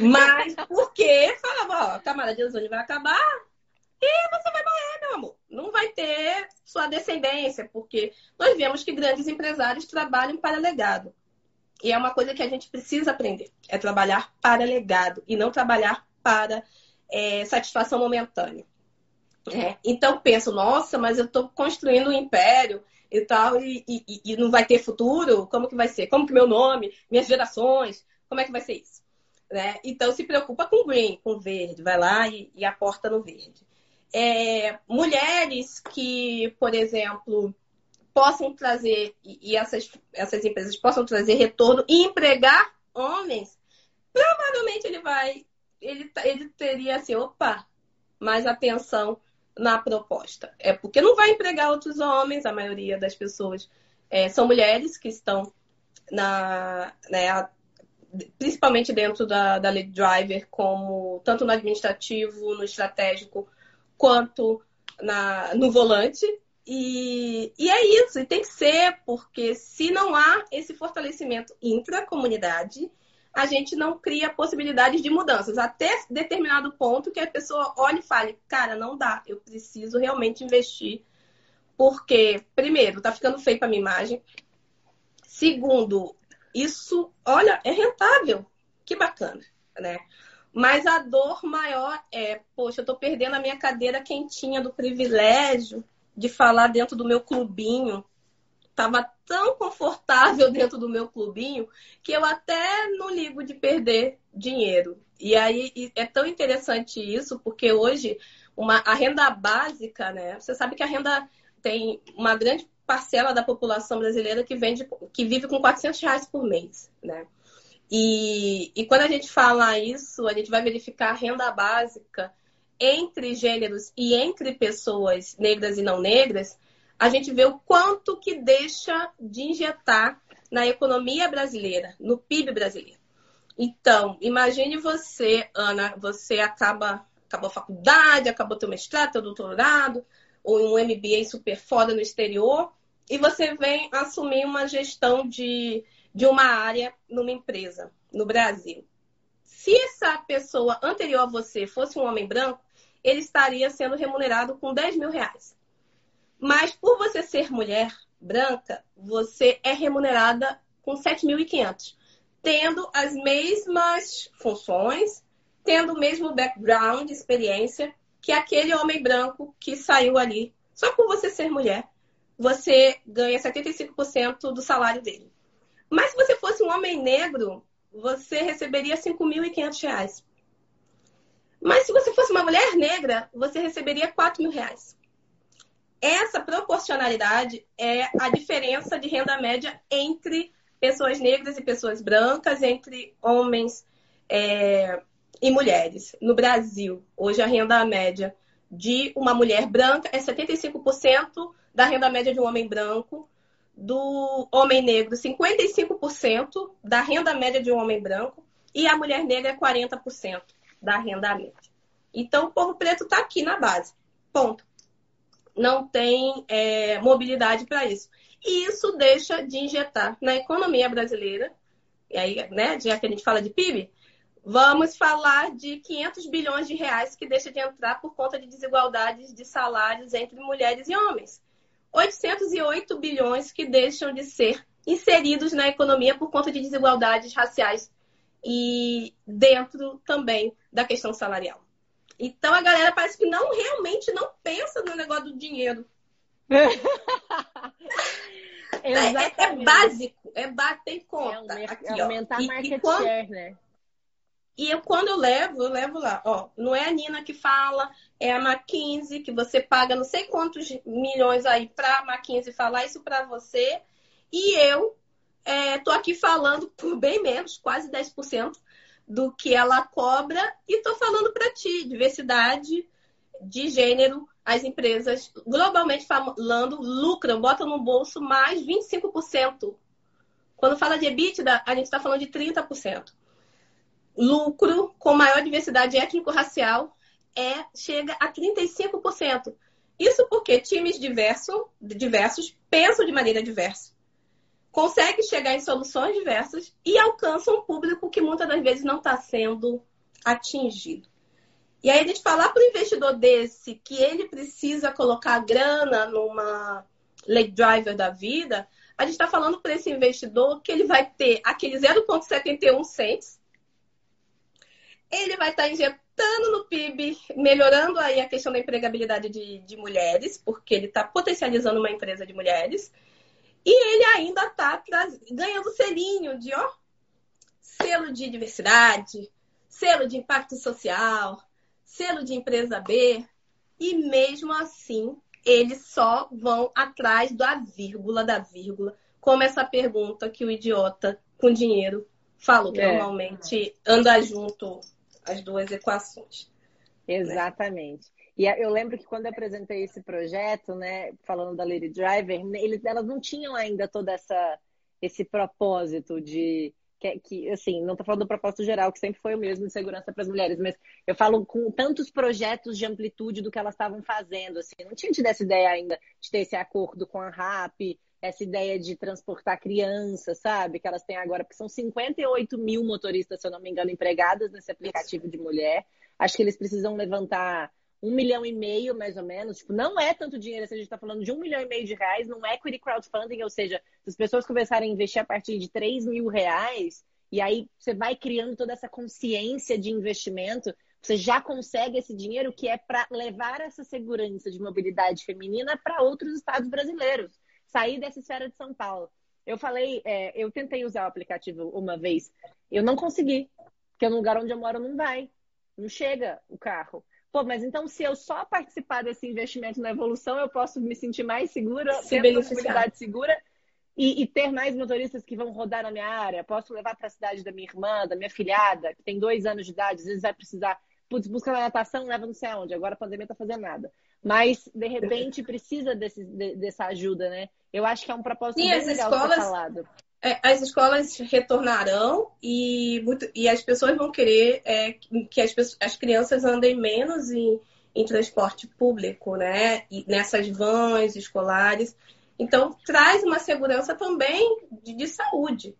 Mas porque falava, ó, a camada de ozônio vai acabar, e você vai morrer, meu amor. Não vai ter sua descendência, porque nós vemos que grandes empresários trabalham para legado. E é uma coisa que a gente precisa aprender: é trabalhar para legado e não trabalhar para é, satisfação momentânea. É. Então penso, nossa, mas eu estou construindo um império e tal, e, e, e, não vai ter futuro? Como que vai ser? Como que meu nome, minhas gerações, como é que vai ser isso? Né? Então se preocupa com green, com verde, vai lá e, e aporta no verde é, mulheres que, por exemplo, possam trazer, e essas, essas empresas possam trazer retorno e empregar homens, provavelmente ele vai, ele, ele teria assim, opa, mais atenção na proposta. É porque não vai empregar outros homens, a maioria das pessoas é, são mulheres que estão na, né, principalmente dentro da, da Lead Driver, como tanto no administrativo, no estratégico, quanto na, no volante. E, e é isso, e tem que ser, porque se não há esse fortalecimento intra-comunidade, a gente não cria possibilidades de mudanças, até determinado ponto que a pessoa olhe e fale, cara, não dá, eu preciso realmente investir, porque, primeiro, tá ficando feio para minha imagem, segundo, isso, olha, é rentável, que bacana, né? Mas a dor maior é, poxa, eu tô perdendo a minha cadeira quentinha do privilégio de falar dentro do meu clubinho. Tava tão confortável dentro do meu clubinho que eu até não ligo de perder dinheiro. E aí é tão interessante isso, porque hoje uma, a renda básica, né? Você sabe que a renda tem uma grande parcela da população brasileira que, vende, que vive com 400 reais por mês, né? E, e quando a gente fala isso, a gente vai verificar a renda básica entre gêneros e entre pessoas negras e não negras, a gente vê o quanto que deixa de injetar na economia brasileira, no PIB brasileiro. Então, imagine você, Ana, você acaba acabou a faculdade, acabou teu mestrado, teu doutorado, ou um MBA super foda no exterior, e você vem assumir uma gestão de de uma área numa empresa no Brasil. Se essa pessoa anterior a você fosse um homem branco, ele estaria sendo remunerado com 10 mil reais. Mas por você ser mulher branca, você é remunerada com 7.500, tendo as mesmas funções, tendo o mesmo background, experiência que aquele homem branco que saiu ali. Só por você ser mulher, você ganha 75% do salário dele. Mas se você fosse um homem negro, você receberia 5.500 reais. Mas se você fosse uma mulher negra, você receberia 4 mil reais. Essa proporcionalidade é a diferença de renda média entre pessoas negras e pessoas brancas, entre homens é, e mulheres. No Brasil, hoje a renda média de uma mulher branca é 75% da renda média de um homem branco, do homem negro 55% da renda média de um homem branco e a mulher negra é 40% da renda média. Então, o povo preto está aqui na base. Ponto. Não tem é, mobilidade para isso. E isso deixa de injetar na economia brasileira, e aí, né, já que a gente fala de PIB, vamos falar de 500 bilhões de reais que deixa de entrar por conta de desigualdades de salários entre mulheres e homens. 808 bilhões que deixam de ser inseridos na economia por conta de desigualdades raciais e dentro também da questão salarial. Então a galera parece que não realmente não pensa no negócio do dinheiro. é, é, é, básico, é bater conta. É, aqui, aumentar ó. a market e, quando, share, né? E eu, quando eu levo, eu levo lá, ó, não é a Nina que fala, é a McKinsey, que você paga não sei quantos milhões aí para a McKinsey falar isso para você. E eu é, tô aqui falando por bem menos, quase 10% do que ela cobra, e tô falando para ti, diversidade de gênero, as empresas, globalmente falando, lucram, botam no bolso mais 25%. Quando fala de EBITDA, a gente está falando de 30% lucro com maior diversidade étnico-racial é, chega a 35%. Isso porque times diverso, diversos pensam de maneira diversa, conseguem chegar em soluções diversas e alcançam um público que muitas das vezes não está sendo atingido. E aí a gente falar para o investidor desse que ele precisa colocar grana numa late driver da vida, a gente está falando para esse investidor que ele vai ter aquele 0,71 cents ele vai estar tá injetando no PIB, melhorando aí a questão da empregabilidade de, de mulheres, porque ele está potencializando uma empresa de mulheres. E ele ainda está ganhando selinho de ó, selo de diversidade, selo de impacto social, selo de empresa B. E mesmo assim, eles só vão atrás da vírgula da vírgula, como essa pergunta que o idiota com dinheiro falou, que é. normalmente anda junto as duas equações. Exatamente. Né? E eu lembro que quando eu apresentei esse projeto, né, falando da Lady Driver, elas não tinham ainda todo essa, esse propósito de que, que, assim, não estou falando do propósito geral, que sempre foi o mesmo de segurança para as mulheres, mas eu falo com tantos projetos de amplitude do que elas estavam fazendo, assim, não tinha tido essa ideia ainda de ter esse acordo com a RAP, essa ideia de transportar crianças, sabe? Que elas têm agora, porque são 58 mil motoristas, se eu não me engano, empregadas nesse aplicativo de mulher. Acho que eles precisam levantar um milhão e meio, mais ou menos. Tipo, não é tanto dinheiro, se a gente está falando de um milhão e meio de reais num equity crowdfunding, ou seja, se as pessoas começarem a investir a partir de 3 mil reais, e aí você vai criando toda essa consciência de investimento, você já consegue esse dinheiro que é para levar essa segurança de mobilidade feminina para outros estados brasileiros sair dessa esfera de São Paulo. Eu falei, é, eu tentei usar o aplicativo uma vez, eu não consegui, porque no lugar onde eu moro não vai, não chega o carro. Pô, mas então se eu só participar desse investimento na evolução, eu posso me sentir mais segura, Se ter uma comunidade segura e, e, ter mais motoristas que vão rodar na minha área. Posso levar para a cidade da minha irmã, da minha filhada, que tem dois anos de idade, às vezes vai precisar, putz, busca na natação, leva não sei aonde. Agora a pandemia tá fazendo nada. Mas, de repente, precisa desse, de, dessa ajuda, né? Eu acho que é um propósito Sim, bem legal escolas, falado. É, as escolas retornarão e, muito, e as pessoas vão querer é, que as, as crianças andem menos em, em transporte público, né? E nessas vans escolares. Então, traz uma segurança também de, de saúde.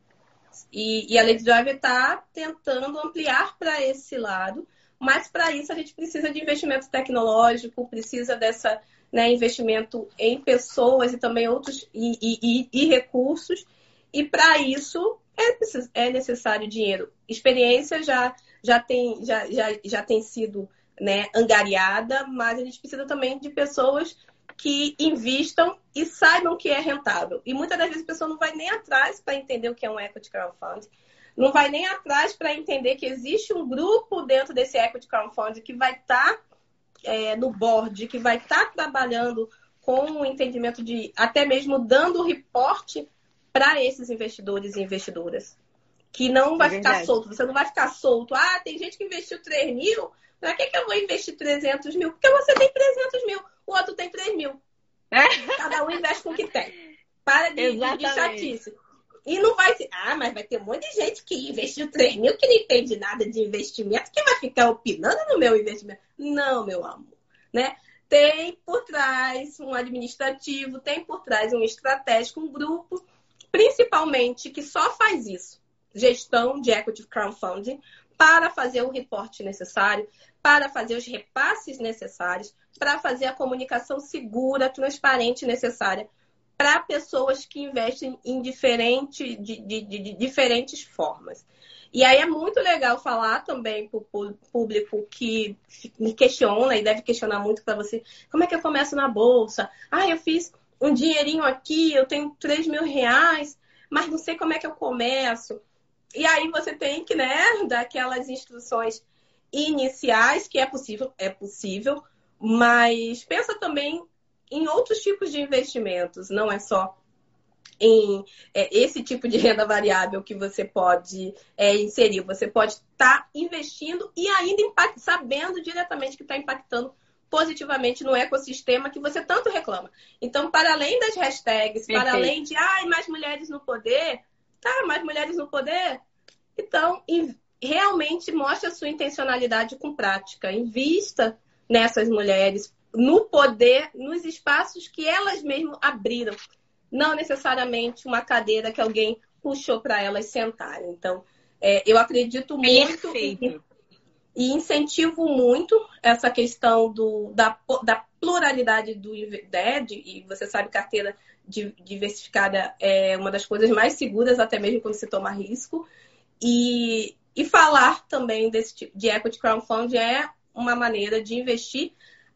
E, e, a Lady Driver está tentando ampliar para esse lado, Mas para isso a gente precisa de investimento tecnológico, precisa dessa né, investimento em pessoas e também outros e, e, e recursos. E para isso é, é necessário dinheiro. Experiência já, já, tem, já, já, já tem sido né, angariada, mas a gente precisa também de pessoas que invistam e saibam que é rentável. E muitas das vezes a pessoa não vai nem atrás para entender o que é um equity crowdfunding, não vai nem atrás para entender que existe um grupo dentro desse equity crowdfunding que vai estar tá, é, no board, que vai estar tá trabalhando com o entendimento de até mesmo dando reporte para esses investidores e investidoras. Que não vai é ficar solto. Você não vai ficar solto. Ah, tem gente que investiu 3 mil. Para que, que eu vou investir 300 mil? Porque você tem 300 mil o outro tem 3 mil. É. Cada um investe com o que tem. Para de, de chatice. E não vai ser. Ah, mas vai ter um monte de gente que investiu 3 mil que não entende nada de investimento, que vai ficar opinando no meu investimento. Não, meu amor. Né? Tem por trás um administrativo, tem por trás um estratégico, um grupo, principalmente que só faz isso. Gestão de equity crowdfunding para fazer o reporte necessário, para fazer os repasses necessários, para fazer a comunicação segura, transparente necessária para pessoas que investem em diferente, de, de, de, diferentes formas. E aí é muito legal falar também para o público que me questiona e deve questionar muito para você, como é que eu começo na bolsa? Ah, eu fiz um dinheirinho aqui, eu tenho 3 mil reais, mas não sei como é que eu começo. E aí você tem que, né, dar aquelas instruções iniciais, que é possível, é possível, mas pensa também em outros tipos de investimentos, não é só em é, esse tipo de renda variável que você pode é, inserir. Você pode estar tá investindo e ainda impact, sabendo diretamente que está impactando positivamente no ecossistema que você tanto reclama. Então, para além das hashtags, Perfeito. para além de ai, mais mulheres no poder, tá, mais mulheres no poder. Então, realmente mostre a sua intencionalidade com prática. Invista nessas mulheres, no poder, nos espaços que elas mesmas abriram. Não necessariamente uma cadeira que alguém puxou para elas sentarem. Então, é, eu acredito muito e, e, incentivo muito essa questão do, da, da pluralidade do IVED, e você sabe, carteira diversificada é uma das coisas mais seguras, até mesmo quando se toma risco. E e falar também desse tipo de equity crowdfunding é uma maneira de investir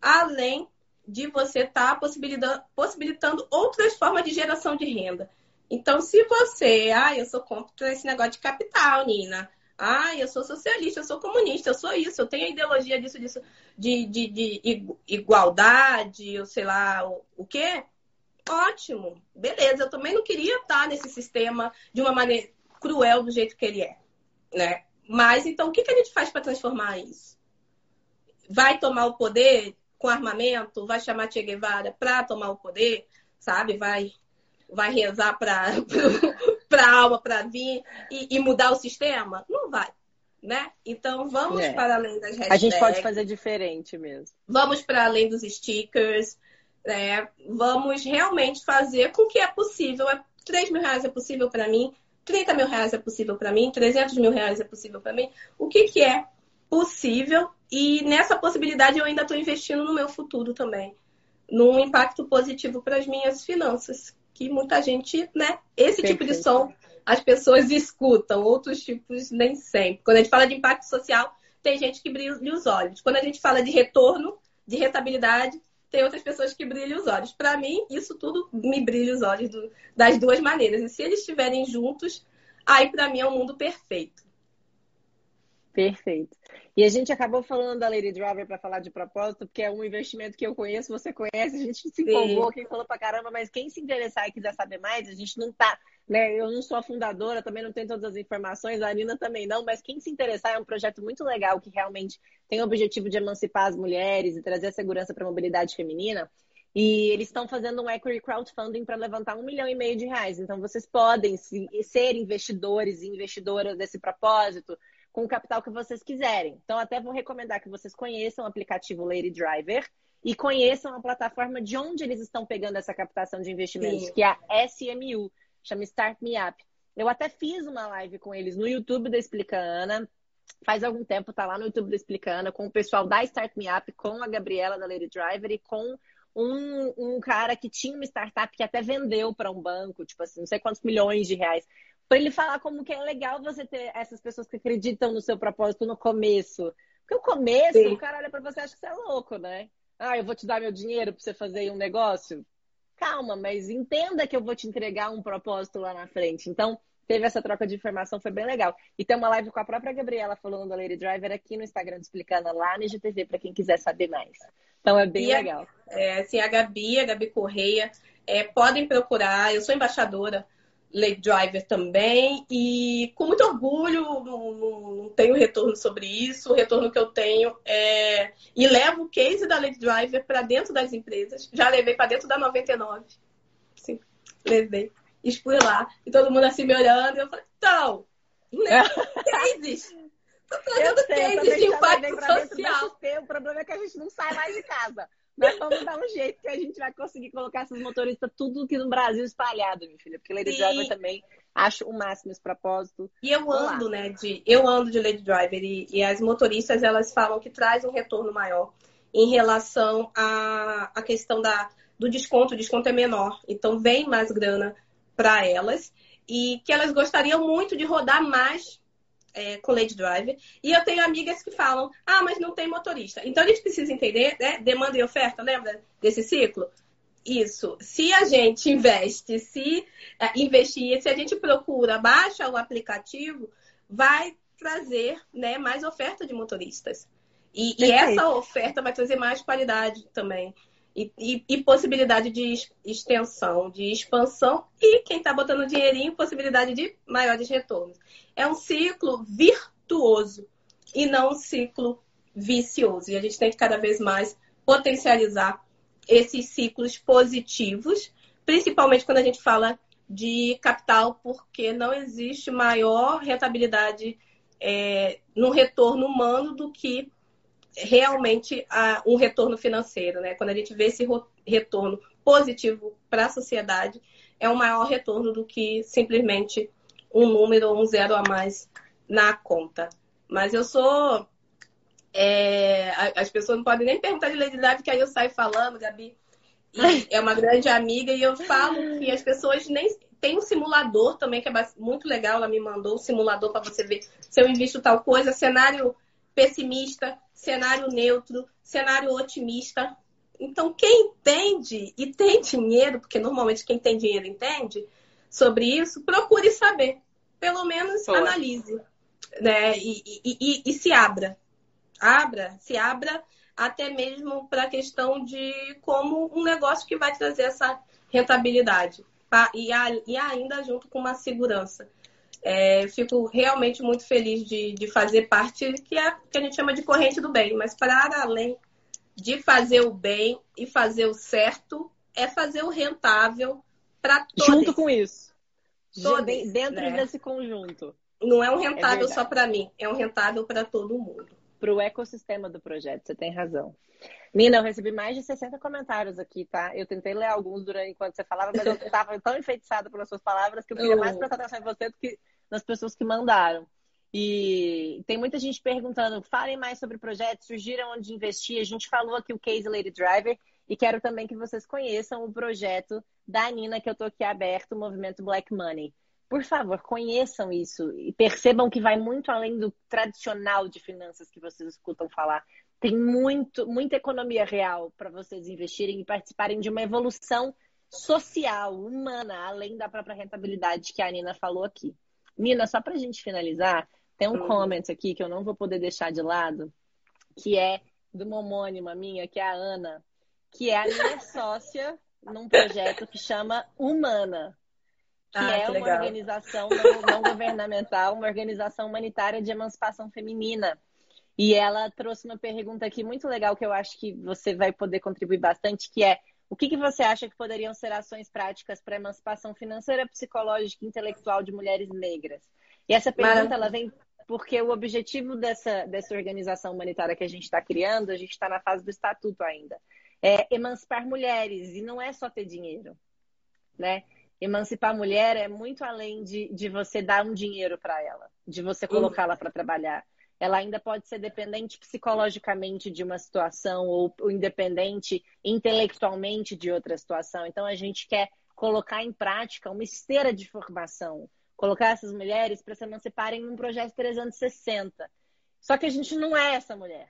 além de você estar tá possibilitando, possibilitando outras formas de geração de renda. Então, se você, ah, eu sou contra esse negócio de capital, Nina. Ah, eu sou socialista, eu sou comunista, eu sou isso, eu tenho a ideologia disso, disso, de, de, de igualdade, eu sei lá o, o quê. Ótimo, beleza. Eu também não queria estar nesse sistema de uma maneira cruel do jeito que ele é, né? Mas então, o que, que a gente faz para transformar isso? Vai tomar o poder com armamento? Vai chamar Che Guevara para tomar o poder? Sabe? Vai, vai rezar para a alma para vir e, e, mudar o sistema? Não vai. Né? Então vamos é. para além das hashtags. A gente pode fazer diferente mesmo. Vamos para além dos stickers. Né? Vamos realmente fazer com que é possível. É, 3 mil reais é possível para mim, 30 mil reais é possível para mim, 300 mil reais é possível para mim. O que, que é possível? E nessa possibilidade eu ainda estou investindo no meu futuro também, num impacto positivo para as minhas finanças, que muita gente, né? Esse Perfeito. tipo de som as pessoas escutam, outros tipos nem sempre. Quando a gente fala de impacto social, tem gente que brilha os olhos. Quando a gente fala de retorno, de rentabilidade, tem outras pessoas que brilham os olhos. Para mim, isso tudo me brilha os olhos do, das duas maneiras. E se eles estiverem juntos, aí para mim é um mundo perfeito. Perfeito. E a gente acabou falando da Lady Driver para falar de propósito, porque é um investimento que eu conheço, você conhece, a gente se empolgou, quem falou para caramba, mas quem se interessar e quiser saber mais, a gente não tá, né? Eu não sou a fundadora, também não tenho todas as informações, a Nina também não, mas quem se interessar é um projeto muito legal que realmente tem o objetivo de emancipar as mulheres e trazer a segurança para a mobilidade feminina. E eles estão fazendo um equity crowdfunding para levantar um milhão e meio de reais. Então, vocês podem ser investidores e investidoras desse propósito com o capital que vocês quiserem. Então, até vou recomendar que vocês conheçam o aplicativo Lady Driver e conheçam a plataforma de onde eles estão pegando essa captação de investimentos, Sim. que é a SMU, chama Start Me Up. Eu até fiz uma live com eles no YouTube da Explica Ana, faz algum tempo, tá lá no YouTube explicando, com o pessoal da Start Me Up, com a Gabriela da Lady Driver e com um, um cara que tinha uma startup que até vendeu para um banco, tipo assim, não sei quantos milhões de reais, para ele falar como que é legal você ter essas pessoas que acreditam no seu propósito no começo. Porque o começo, Sim. o cara olha para você e acha que você é louco, né? Ah, eu vou te dar meu dinheiro para você fazer um negócio. Calma, mas entenda que eu vou te entregar um propósito lá na frente. Então, teve essa troca de informação, foi bem legal. E tem uma live com a própria Gabriela falando da Lady Driver aqui no Instagram, explicando lá no IGTV para quem quiser saber mais. Então é bem e legal. A, é, assim, a Gabi, a Gabi Correia, é, podem procurar, eu sou embaixadora Lady Driver também, e com muito orgulho, não, não, tenho retorno sobre isso. O retorno que eu tenho é. E levo o case da Lady Driver para dentro das empresas. Já levei para dentro da 99. Sim, levei. Expus lá. E todo mundo assim me olhando. E eu falei, então, cases. Tô trazendo cases de impacto social. o problema é que a gente não sai mais de casa. Nós vamos dar um jeito que a gente vai conseguir colocar esses motoristas tudo aqui no Brasil espalhado, minha filha. Porque Lady Sim. Driver também acho o máximo esse propósito. E eu ando, né? De, eu ando de Lady Driver e, e, as motoristas elas falam que traz um retorno maior em relação à, à questão da, do desconto. O desconto é menor, então vem mais grana para elas e que elas gostariam muito de rodar mais é, com Lady Driver. E eu tenho amigas que falam, ah, mas não tem motorista. Então a gente precisa entender, né? Demanda e oferta, lembra desse ciclo? Isso. Se a gente investe, se é, investir, se a gente procura, baixa o aplicativo, vai trazer né, mais oferta de motoristas. E, e essa oferta vai trazer mais qualidade também. E, e, e, possibilidade de extensão, de expansão e quem está botando dinheirinho, possibilidade de maiores retornos. É um ciclo virtuoso e não um ciclo vicioso. E a gente tem que cada vez mais potencializar esses ciclos positivos, principalmente quando a gente fala de capital, porque não existe maior rentabilidade é, no retorno humano do que realmente a, um retorno financeiro, né? Quando a gente vê esse retorno positivo para a sociedade, é um maior retorno do que simplesmente um número ou um zero a mais na conta. Mas eu sou. É, as pessoas não podem nem perguntar de Lady Live, que aí eu saio falando, Gabi. é uma grande amiga, e eu falo que as pessoas nem. Tem um simulador também que é muito legal. Ela me mandou um simulador para você ver se eu invisto tal coisa, cenário pessimista, cenário neutro, cenário otimista. Então, quem entende e tem dinheiro, porque normalmente quem tem dinheiro entende sobre isso, procure saber. Pelo menos analise. Né? E, e, e, e se abra. Abra, se abra até mesmo para a questão de como um negócio que vai trazer essa rentabilidade. E, ainda junto com uma segurança. É, fico realmente muito feliz de, de fazer parte que é que a gente chama de corrente do bem, mas para além de fazer o bem e fazer o certo, é fazer o rentável para todos. Junto com isso. Todos, dentro né? desse conjunto. Não é um rentável é só para mim, é um rentável para todo mundo. Para o ecossistema do projeto, você tem razão. Mina, eu recebi mais de 60 comentários aqui, tá? Eu tentei ler alguns durante enquanto você falava, mas eu estava tão enfeitiçada pelas suas palavras que eu queria mais prestar atenção em você do que nas pessoas que mandaram. E tem muita gente perguntando, falem mais sobre o projeto, surgiram onde investir. A gente falou aqui o Case Lady Driver e quero também que vocês conheçam o projeto da Nina, que eu estou aqui aberto, o movimento Black Money. Por favor, conheçam isso e percebam que vai muito além do tradicional de finanças que vocês escutam falar. Tem muito, muita economia real para vocês investirem e participarem de uma evolução social, humana, além da própria rentabilidade que a Nina falou aqui. Nina, só para a gente finalizar, tem um uhum. comment aqui que eu não vou poder deixar de lado, que é de uma homônima minha, que é a Ana, que é a minha sócia num projeto que chama Humana, que ah, é que uma legal. organização não, não governamental, uma organização humanitária de emancipação feminina. E ela trouxe uma pergunta aqui muito legal que eu acho que você vai poder contribuir bastante, que é o que, que você acha que poderiam ser ações práticas para a emancipação financeira, psicológica e intelectual de mulheres negras? E essa pergunta ela vem porque o objetivo dessa, dessa organização humanitária que a gente está criando, a gente está na fase do estatuto ainda, é emancipar mulheres e não é só ter dinheiro, né? Emancipar mulher é muito além de, de você dar um dinheiro para ela, de você colocá-la para trabalhar. Ela ainda pode ser dependente psicologicamente de uma situação ou, ou independente intelectualmente de outra situação. Então a gente quer colocar em prática uma esteira de formação, colocar essas mulheres para se emanciparem num projeto 360. Só que a gente não é essa mulher.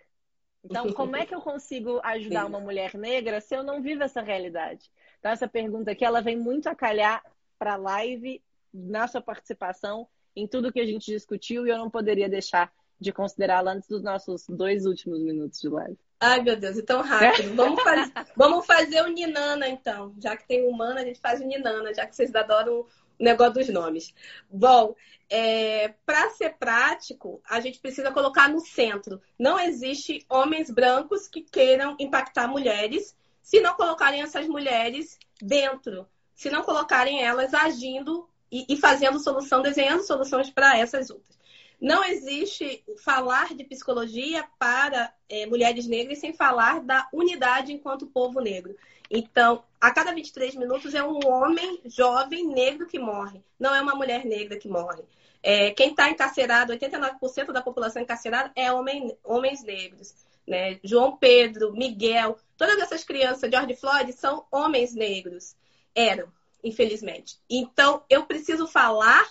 Então, como é que eu consigo ajudar uma mulher negra se eu não vivo essa realidade? Então, essa pergunta aqui, ela vem muito a calhar para a live, na sua participação, em tudo que a gente discutiu, e eu não poderia deixar de considerá-la antes dos nossos dois últimos minutos de live. Ai, meu Deus, então rápido. Vamos fazer, vamos fazer o Ninana, então. Já que tem humana, a gente faz o Ninana, já que vocês adoram o negócio dos nomes. Bom, é, para ser prático, a gente precisa colocar no centro. Não existe homens brancos que queiram impactar mulheres se não colocarem essas mulheres dentro, se não colocarem elas agindo e, e fazendo solução, desenhando soluções para essas outras. Não existe falar de psicologia para é, mulheres negras sem falar da unidade enquanto povo negro. Então, a cada 23 minutos é um homem jovem negro que morre, não é uma mulher negra que morre. É, quem está encarcerado, 89% da população encarcerada é homem, homens negros. Né? João Pedro, Miguel, todas essas crianças, George Floyd, são homens negros. Eram, infelizmente. Então, eu preciso falar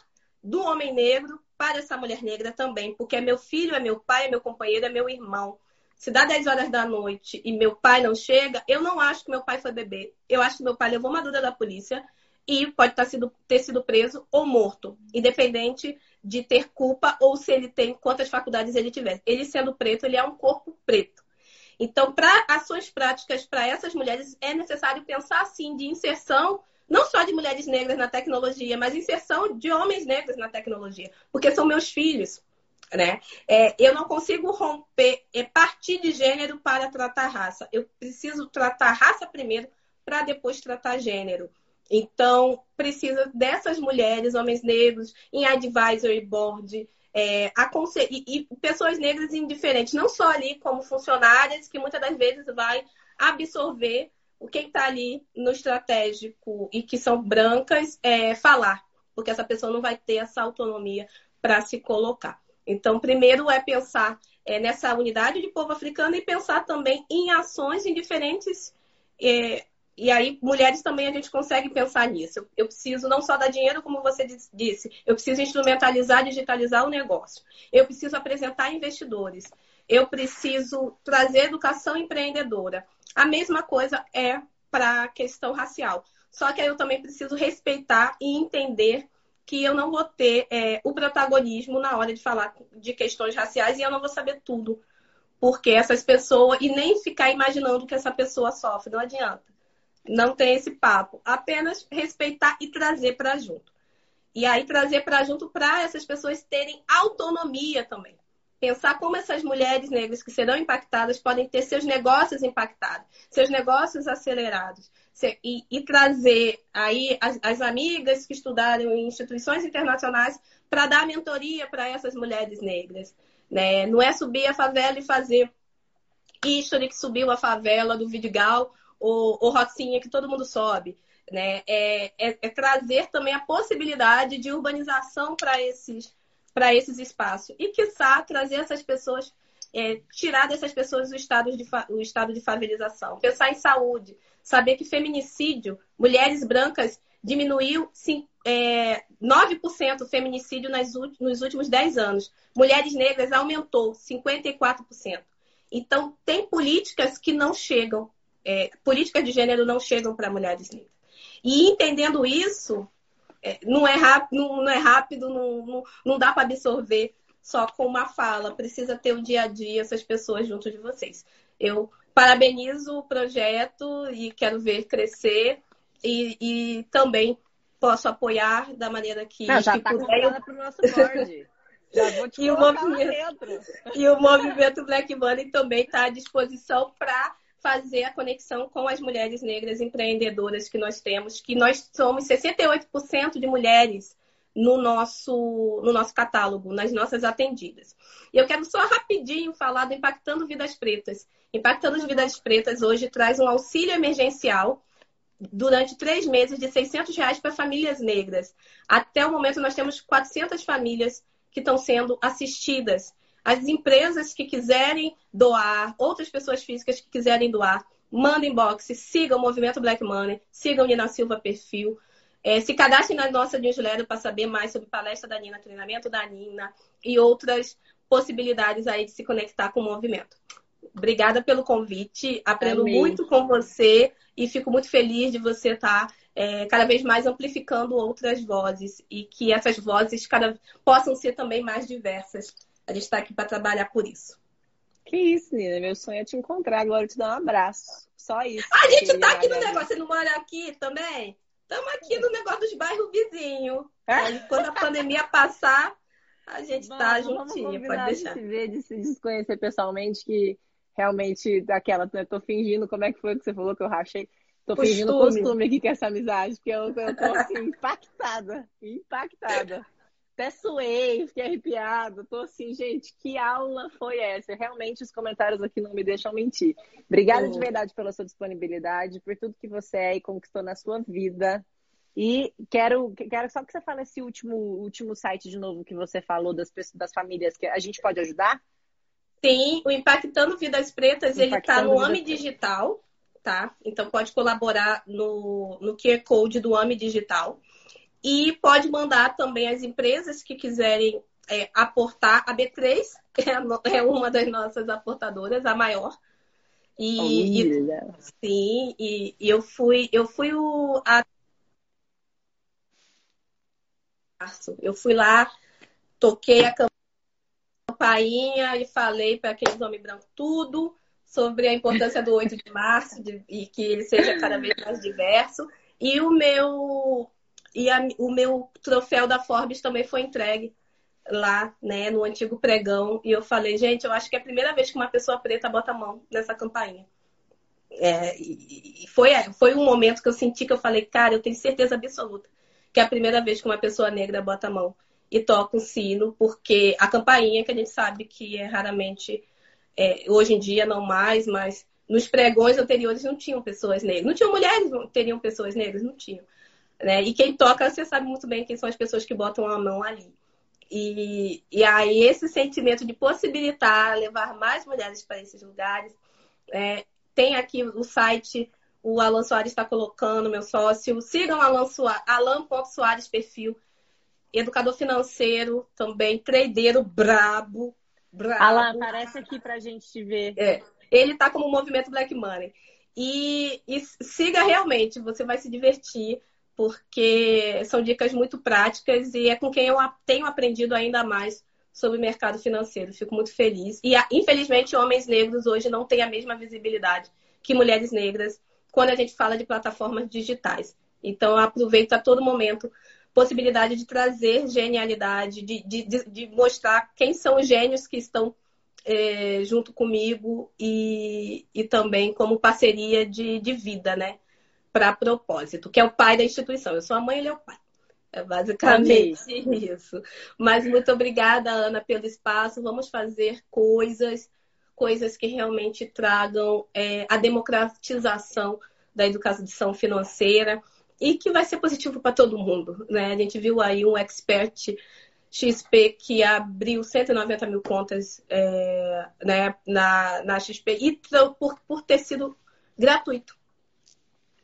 do homem negro para essa mulher negra também, porque é meu filho, é meu pai, é meu companheiro, é meu irmão. Se dá 10 horas da noite e meu pai não chega, eu não acho que meu pai foi bebê. Eu acho que meu pai levou uma dúvida da polícia e pode sido, ter sido preso ou morto, independente de ter culpa ou se ele tem quantas faculdades ele tiver. Ele sendo preto, ele é um corpo preto. Então, para ações práticas para essas mulheres, é necessário pensar assim de inserção não só de mulheres negras na tecnologia, mas inserção de homens negros na tecnologia, porque são meus filhos. Né? É, eu não consigo romper, é, partir de gênero para tratar raça. Eu preciso tratar raça primeiro para depois tratar gênero. Então, precisa dessas mulheres, homens negros, em advisory board, é, e, e, pessoas negras indiferentes, não só ali como funcionárias, que muitas das vezes vai absorver o quem está ali no estratégico e que são brancas é falar, porque essa pessoa não vai ter essa autonomia para se colocar. Então, primeiro é pensar é, nessa unidade de povo africano e pensar também em ações em diferentes. É, e aí, mulheres também a gente consegue pensar nisso. Eu, preciso não só dar dinheiro, como você disse, eu preciso instrumentalizar, digitalizar o negócio. Eu preciso apresentar investidores. Eu preciso trazer educação empreendedora. A mesma coisa é para a questão racial. Só que aí eu também preciso respeitar e entender que eu não vou ter é, o protagonismo na hora de falar de questões raciais e eu não vou saber tudo. Porque essas pessoas, e nem ficar imaginando que essa pessoa sofre, não adianta. Não tem esse papo. Apenas respeitar e trazer para junto. E aí trazer para junto para essas pessoas terem autonomia também pensar como essas mulheres negras que serão impactadas podem ter seus negócios impactados, seus negócios acelerados. E, e trazer aí as, as, amigas que estudaram em instituições internacionais para dar mentoria para essas mulheres negras. Né? Não é subir a favela e fazer history que subiu a favela do Vidigal ou, ou Rocinha que todo mundo sobe. Né? É, é, é trazer também a possibilidade de urbanização para esses para esses espaços. E, quiçá, trazer essas pessoas, é, tirar dessas pessoas o estado, de o estado de favelização. Pensar em saúde, saber que feminicídio, mulheres brancas, diminuiu é, 9% feminicídio nas, nos últimos 10 anos. Mulheres negras aumentou 54%. Então, tem políticas que não chegam, é, políticas de gênero não chegam para mulheres negras. E entendendo isso, não, é rápido, não, é rápido, não, não, não dá para absorver só com uma fala. Precisa ter o dia a dia essas pessoas junto de vocês. Eu parabenizo o projeto e quero ver crescer e, e também posso apoiar da maneira que, não, já que tá puder. para o nosso board. Já vou te e o movimento, E o movimento Black Money também está à disposição para fazer a conexão com as mulheres negras empreendedoras que nós temos, que nós somos 68% de mulheres no nosso, no nosso catálogo, nas nossas atendidas. E eu quero só rapidinho falar do Impactando Vidas Pretas. Impactando as Vidas Pretas hoje traz um auxílio emergencial durante três meses de 600 reais para famílias negras. Até o momento nós temos 400 famílias que estão sendo assistidas As empresas que quiserem doar, outras pessoas físicas que quiserem doar, mandem inbox, sigam o Movimento Black Money, sigam Nina Silva Perfil. É, se cadastrem na nossa newsletter para saber mais sobre palestra da Nina, treinamento da Nina e outras possibilidades aí de se conectar com o movimento. Obrigada pelo convite, aprendo Amém. muito com você e fico muito feliz de você estar tá, é, cada vez mais amplificando outras vozes e que essas vozes cada, possam ser também mais diversas. A gente está aqui para trabalhar por isso. Que isso, Nina. Meu sonho é te encontrar agora e te dar um abraço. Só isso. A gente está aqui no negócio. Você não mora aqui também? Estamos aqui no negócio dos bairros vizinhos. É? Quando a pandemia passar, a gente está juntinho. Pode deixar. De se ver, de se conhecer pessoalmente, que realmente daquela, né? Tô fingindo, como é que foi que você falou que eu rachei? Tô costume. fingindo costume aqui com essa amizade, porque eu, eu tô assim, impactada, impactada. Até suei, fiquei arrepiada. Tô assim, gente, que aula foi essa? Realmente os comentários aqui não me deixam mentir. Obrigada de verdade pela sua disponibilidade, por tudo que você é e conquistou na sua vida. E quero, quero só que você fale esse último, último site de novo que você falou das, pessoas, das famílias que a gente pode ajudar. Sim, o Impactando Vidas Pretas, ele está no AMI Digital, tá? Então pode colaborar no, no QR Code do AMI Digital. E pode mandar também as empresas que quiserem é, aportar. A B3 é, é, uma das nossas aportadoras, a maior. E, e sim, e, e, eu fui, eu fui o a... eu fui lá, toquei a campainha e falei para aqueles homens brancos tudo sobre a importância do 8 de março de, e que ele seja cada vez mais diverso. E o meu e a, o meu troféu da Forbes também foi entregue lá, né, no antigo pregão. E eu falei, gente, eu acho que é a primeira vez que uma pessoa preta bota a mão nessa campainha. É, e foi, foi um momento que eu senti que eu falei, cara, eu tenho certeza absoluta que é a primeira vez que uma pessoa negra bota a mão e toca o sino, porque a campainha, que a gente sabe que é raramente, é, hoje em dia não mais, mas nos pregões anteriores não tinham pessoas negras. Não tinham mulheres, não teriam pessoas negras, não tinham. Né? E quem toca, você sabe muito bem quem são as pessoas que botam a mão ali. E, e aí, esse sentimento de possibilitar levar mais mulheres para esses lugares. É, tem aqui o site, o Alan Soares está colocando, meu sócio. Sigam Alan, Soares, Alan Soares perfil educador financeiro também, tradeiro brabo. brabo. Alan, aparece aqui pra gente te ver. É, ele está como movimento Black Money. E, e siga realmente, você vai se divertir, porque são dicas muito práticas e é com quem eu tenho aprendido ainda mais sobre o mercado financeiro. Fico muito feliz. E, infelizmente, homens negros hoje não têm a mesma visibilidade que mulheres negras quando a gente fala de plataformas digitais. Então, aproveito a todo momento possibilidade de trazer genialidade, de, de, de mostrar quem são os gênios que estão é, junto comigo e, e também como parceria de, de vida, né? Para propósito, que é o pai da instituição. Eu sou a mãe, ele é o pai. É basicamente Amém. isso. Mas muito obrigada, Ana, pelo espaço. Vamos fazer coisas, coisas que realmente tragam é, a democratização da educação financeira e que vai ser positivo para todo mundo. Né? A gente viu aí um expert XP que abriu 190 mil contas é, né, na, na XP e por, por ter sido gratuito.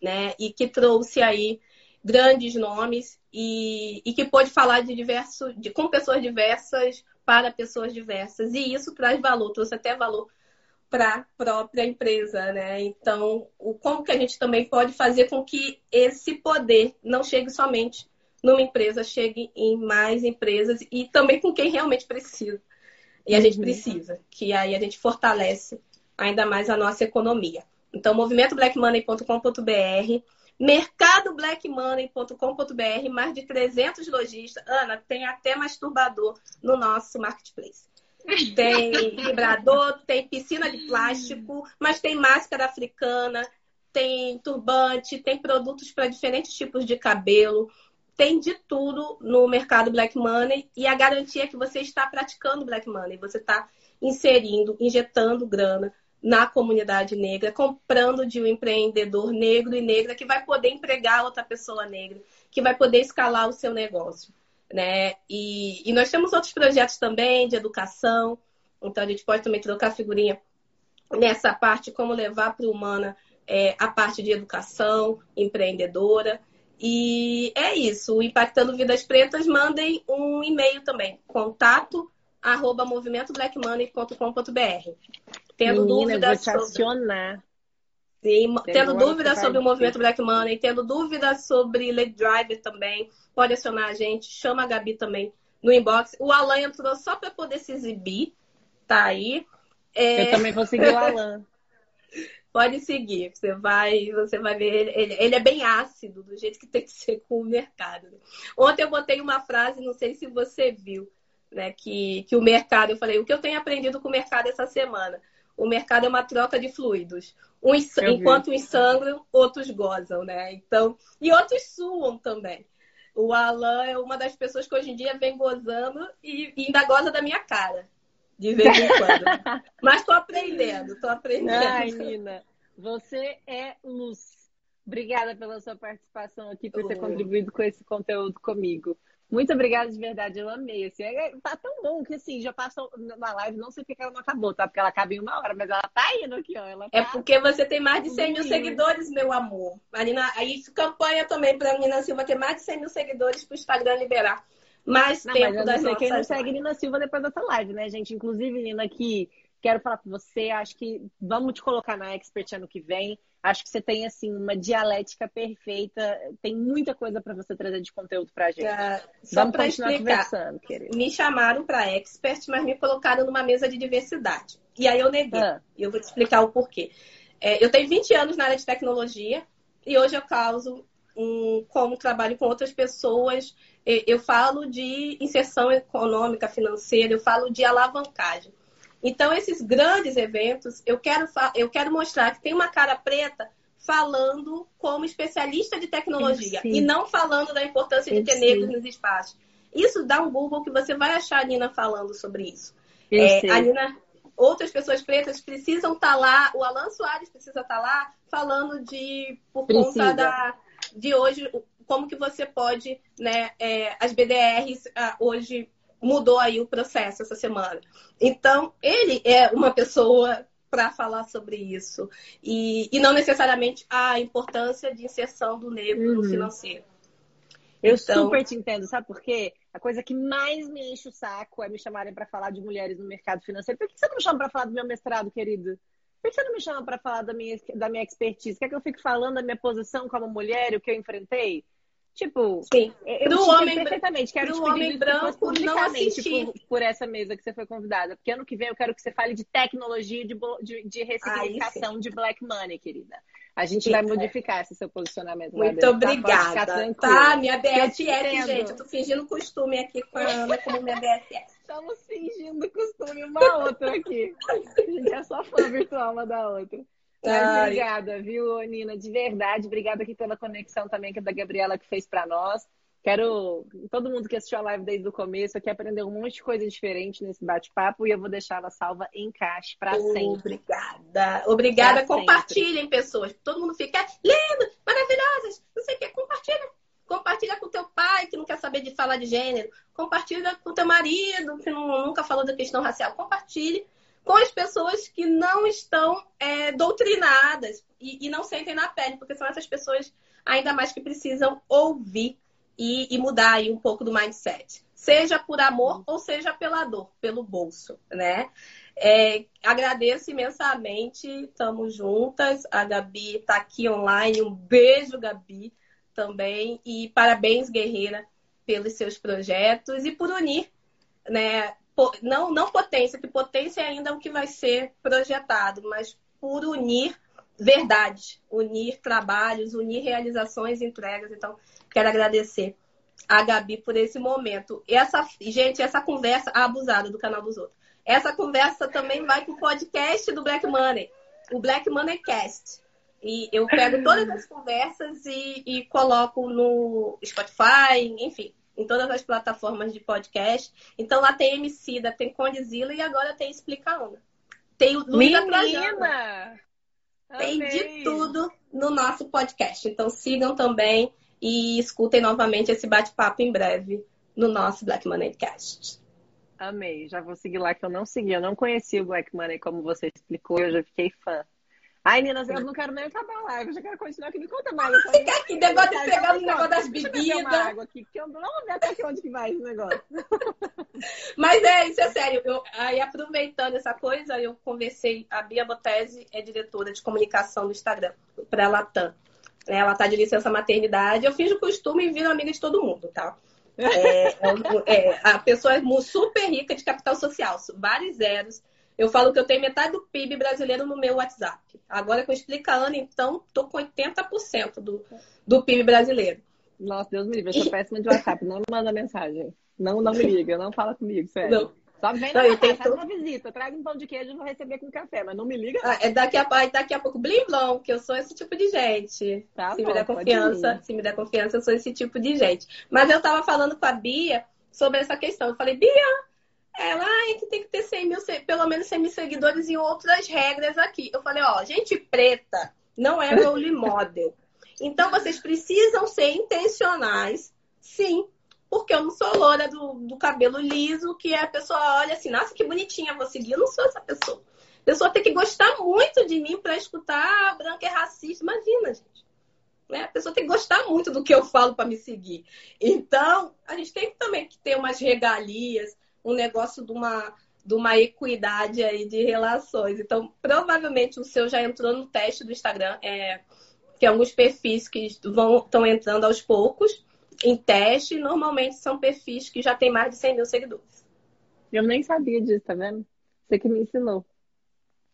Né? E que trouxe aí grandes nomes e, e que pôde falar de diversos, de, com pessoas diversas para pessoas diversas. E isso traz valor, trouxe até valor para a própria empresa, né? Então, o, como que a gente também pode fazer com que esse poder não chegue somente numa empresa, chegue em mais empresas e também com quem realmente precisa. E a uhum. gente precisa, que aí a gente fortalece ainda mais a nossa economia. Então, movimentoblackmoney.com.br, mercadoblackmoney.com.br, mais de 300 lojistas. Ana, tem até masturbador no nosso marketplace. Tem vibrador, tem piscina de plástico, mas tem máscara africana, tem turbante, tem produtos para diferentes tipos de cabelo. Tem de tudo no mercado Black Money e a garantia é que você está praticando Black Money, você está inserindo, injetando grana na comunidade negra, comprando de um empreendedor negro e negra que vai poder empregar outra pessoa negra, que vai poder escalar o seu negócio né? E, e nós temos outros projetos também de educação. Então a gente pode também trocar figurinha nessa parte, como levar para o Humana é, a parte de educação empreendedora. E é isso. Impactando Vidas Pretas, mandem um e-mail também. Contato arroba movimentoblackmoney.com.br. Tendo dúvidas sobre... Sim, tendo dúvidas sobre o movimento Black Money, tendo dúvidas sobre Lady Driver também, pode acionar a gente, chama a Gabi também no inbox. O Alan entrou só para poder se exibir, tá aí. É... Eu também vou seguir o Alan. pode seguir, você vai, você vai ver, ele, ele, é bem ácido, do jeito que tem que ser com o mercado. Ontem eu botei uma frase, não sei se você viu, né, que, que o mercado, eu falei, o que eu tenho aprendido com o mercado essa semana? O mercado é uma troca de fluidos. Uns, enquanto uns sangram, outros gozam, né? Então, e outros suam também. O Alan é uma das pessoas que hoje em dia vem gozando e, e ainda goza da minha cara. De vez em quando. Mas tô aprendendo, tô aprendendo. Ai, Nina, você é luz. Obrigada pela sua participação aqui, por ter contribuído com esse conteúdo comigo. Muito obrigada de verdade, eu amei. Assim, é, tá tão bom que assim, já passou na live, não sei porque ela não acabou, tá? Porque ela acaba em uma hora, mas ela tá indo aqui, ó. Ela é tá... É porque você tem mais de 100 mil seguidores, meu amor. Marina, aí campanha também pra Nina Silva ter mais de 100 mil seguidores pro Instagram liberar. Mais não, tempo mas eu não sei quem não segue Nina Silva depois dessa live, né, gente? Inclusive, Nina, aqui quero falar com você. Acho que vamos te colocar na Expert ano que vem. Acho que você tem assim uma dialética perfeita. Tem muita coisa para você trazer de conteúdo para a gente. É, só para explicar, querido. me chamaram para Expert, mas me colocaram numa mesa de diversidade. E aí eu neguei. Ah. E eu vou te explicar o porquê. É, eu tenho 20 anos na área de tecnologia e hoje eu causo um, como trabalho com outras pessoas. Eu falo de inserção econômica, financeira, eu falo de alavancagem. Então, esses grandes eventos, eu quero, eu quero mostrar que tem uma cara preta falando como especialista de tecnologia e não falando da importância de ter negros nos espaços. Isso dá um Google que você vai achar a Nina falando sobre isso. É, a Nina, outras pessoas pretas precisam estar tá lá, o Alan Soares precisa estar tá lá falando de por precisa. conta da de hoje como que você pode, né, é, as BDRs ah, hoje mudou aí o processo essa semana. Então, ele é uma pessoa para falar sobre isso. E, e não necessariamente a importância de inserção do negro uhum. no financeiro. Eu então... super te entendo, sabe por quê? A coisa que mais me enche o saco é me chamarem para falar de mulheres no mercado financeiro. Por que você não me chama para falar do meu mestrado, querido? Por que você não me chama para falar da minha, da minha expertise? Quer que eu fique falando da minha posição como mulher, o que eu enfrentei? Tipo, Sim. eu pro homem, perfeitamente. Quero pro homem branco não assistir. Por, por, essa mesa que você foi convidada. Porque ano que vem eu quero que você fale de tecnologia de, de, de ressignificação de black money, querida. A gente vai modificar esse seu posicionamento. Muito obrigada. Tá, tá, minha BFF, gente. Eu tô fingindo costume aqui com a Ana como minha BFF. Estamos fingindo costume uma outra aqui. A gente é só fã virtual uma da outra. Mas obrigada, viu, Nina? De verdade. Obrigada aqui pela conexão também que é da Gabriela que fez para nós. Quero todo mundo que assistiu a live desde o começo aqui aprender um monte de coisa diferente nesse bate-papo e eu vou deixar ela salva em caixa para sempre. Obrigada. Obrigada. Pra Compartilhem, sempre. pessoas. Todo mundo fica lindo, maravilhosas, não sei o que. Compartilha. Compartilha com teu pai que não quer saber de falar de gênero. Compartilha com teu marido que não, nunca falou da questão racial. Compartilhe com as pessoas que não estão é, doutrinadas e, e, não sentem na pele, porque são essas pessoas ainda mais que precisam ouvir e, e mudar aí um pouco do mindset. Seja por amor ou seja pela dor, pelo bolso, né? É, agradeço imensamente, estamos juntas. A Gabi está aqui online. Um beijo, Gabi, também. E parabéns, Guerreira, pelos seus projetos e por unir né, não, não potência, que potência é ainda o que vai ser projetado, mas por unir verdades, unir trabalhos, unir realizações, entregas. Então, quero agradecer a Gabi por esse momento. Essa, gente, essa conversa abusada do canal dos outros. Essa conversa também vai para o podcast do Black Money, o Black Money Cast. E eu pego todas as conversas e, e coloco no Spotify, enfim, em todas as plataformas de podcast. Então lá tem Emicida, tem Condizila e agora tem Explica Ana. Tem o Luísa Trajano. Tem de tudo no nosso podcast. Então sigam também e escutem novamente esse bate-papo em breve no nosso Black Money Cast. Amei, já vou seguir lá que eu não segui. Eu não conhecia o Black Money como você explicou, eu já fiquei fã. Ai, Nina, eu não quero nem acabar a live, eu já quero continuar aqui. Me conta mais. Fica aqui, negócio de pegar o negócio das bebidas. água aqui, que eu não vou ver até onde que vai esse negócio. Mas é, isso é sério. Eu, aí, aproveitando essa coisa, eu conversei. A Bia Botese é diretora de comunicação do Instagram, para a Latam. Ela tá de licença maternidade. Eu fiz o costume e viro amiga de todo mundo, tá? É, é, é, a pessoa é super rica de capital social, vários zeros. Eu falo que eu tenho metade do PIB brasileiro no meu WhatsApp. Agora que eu explico a Ana, então, tô com 80% do, do PIB brasileiro. Nossa, Deus me livre, eu sou e... péssima de WhatsApp, não me manda mensagem. Não, não me liga, não fala comigo, sério. Não. Só vem não, eu tenho faz uma visita, traga um pão de queijo e vou receber com café, mas não me liga. Ah, é daqui a, daqui a pouco, blim blom, que eu sou esse tipo de gente. Tá se bom, me der confiança, se me der confiança, eu sou esse tipo de gente. Mas eu tava falando com a Bia sobre essa questão. Eu falei, Bia, ela que tem que ter 100 mil, pelo menos 100 mil seguidores e outras regras aqui. Eu falei, ó, gente preta não é role model. Então vocês precisam ser intencionais, sim, porque eu não sou loura do, do cabelo liso, que a pessoa olha assim, nossa, que bonitinha, vou seguir. Eu não sou essa pessoa. A pessoa tem que gostar muito de mim para escutar ah, branca é racista. Imagina, gente. Né? A pessoa tem que gostar muito do que eu falo para me seguir. Então, a gente tem também que ter umas regalias, um negócio de uma, de uma equidade aí de relações. Então, provavelmente o seu já entrou no teste do Instagram, é, que alguns perfis que vão estão entrando aos poucos em teste, normalmente são perfis que já têm mais de 100 mil seguidores. Eu nem sabia disso, tá vendo? Você que me ensinou.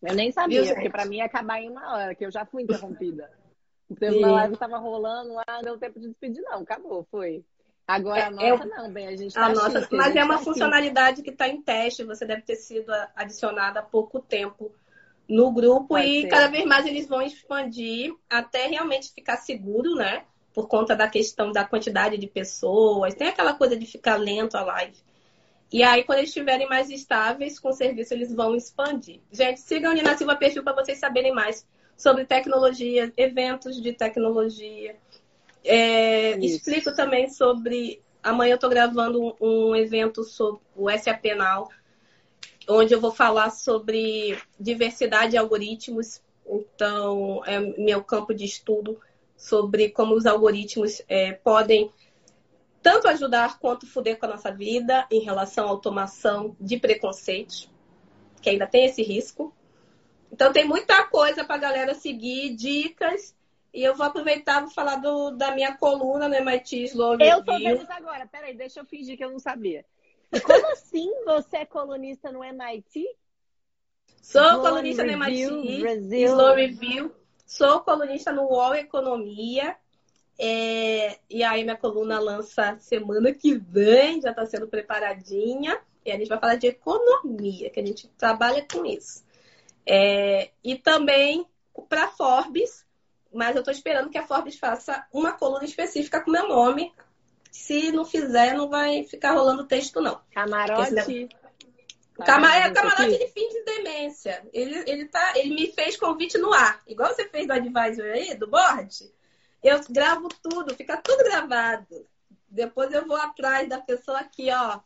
Eu nem sabia, Viu, porque para mim ia acabar em uma hora, que eu já fui interrompida. Então, a live tava rolando lá, não deu tempo de despedir, não. Acabou, foi. Agora, a é, nossa é, não, bem, a gente tá a nossa, chique, Mas a é uma tá funcionalidade que está em teste, você deve ter sido adicionada há pouco tempo no grupo Pode e ser. cada vez mais eles vão expandir até realmente ficar seguro, né? Por conta da questão da quantidade de pessoas. Tem aquela coisa de ficar lento a live. E aí, quando eles estiverem mais estáveis com o serviço, eles vão expandir. Gente, sigam o Nina Silva Perfil para vocês saberem mais sobre tecnologia, eventos de tecnologia, é, explico também sobre. Amanhã eu estou gravando um, um, evento sobre o SAP Now, onde eu vou falar sobre diversidade de algoritmos. Então, é meu campo de estudo sobre como os algoritmos é, podem tanto ajudar quanto foder com a nossa vida em relação à automação de preconceitos, que ainda tem esse risco. Então, tem muita coisa para a galera seguir, dicas e eu vou aproveitar e falar do, da minha coluna no MIT Slow Eu tô vendo isso agora. Peraí, deixa eu fingir que eu não sabia. Como assim você é colunista no MIT? Sou Slow colunista no MIT, Brasil. Slow Review. Sou colunista no UOL Economia. É, e aí minha coluna lança semana que vem, já está sendo preparadinha. E a gente vai falar de economia, que a gente trabalha com isso. É, e também para Forbes, mas eu estou esperando que a Forbes faça uma coluna específica com meu nome. Se não fizer, não vai ficar rolando texto, não. Camarote. Cama... É camarote de fim de demência. Ele, ele, tá, ele me fez convite no ar. Igual você fez do advisor aí, do board. Eu gravo tudo, fica tudo gravado. Depois eu vou atrás da pessoa aqui, ó.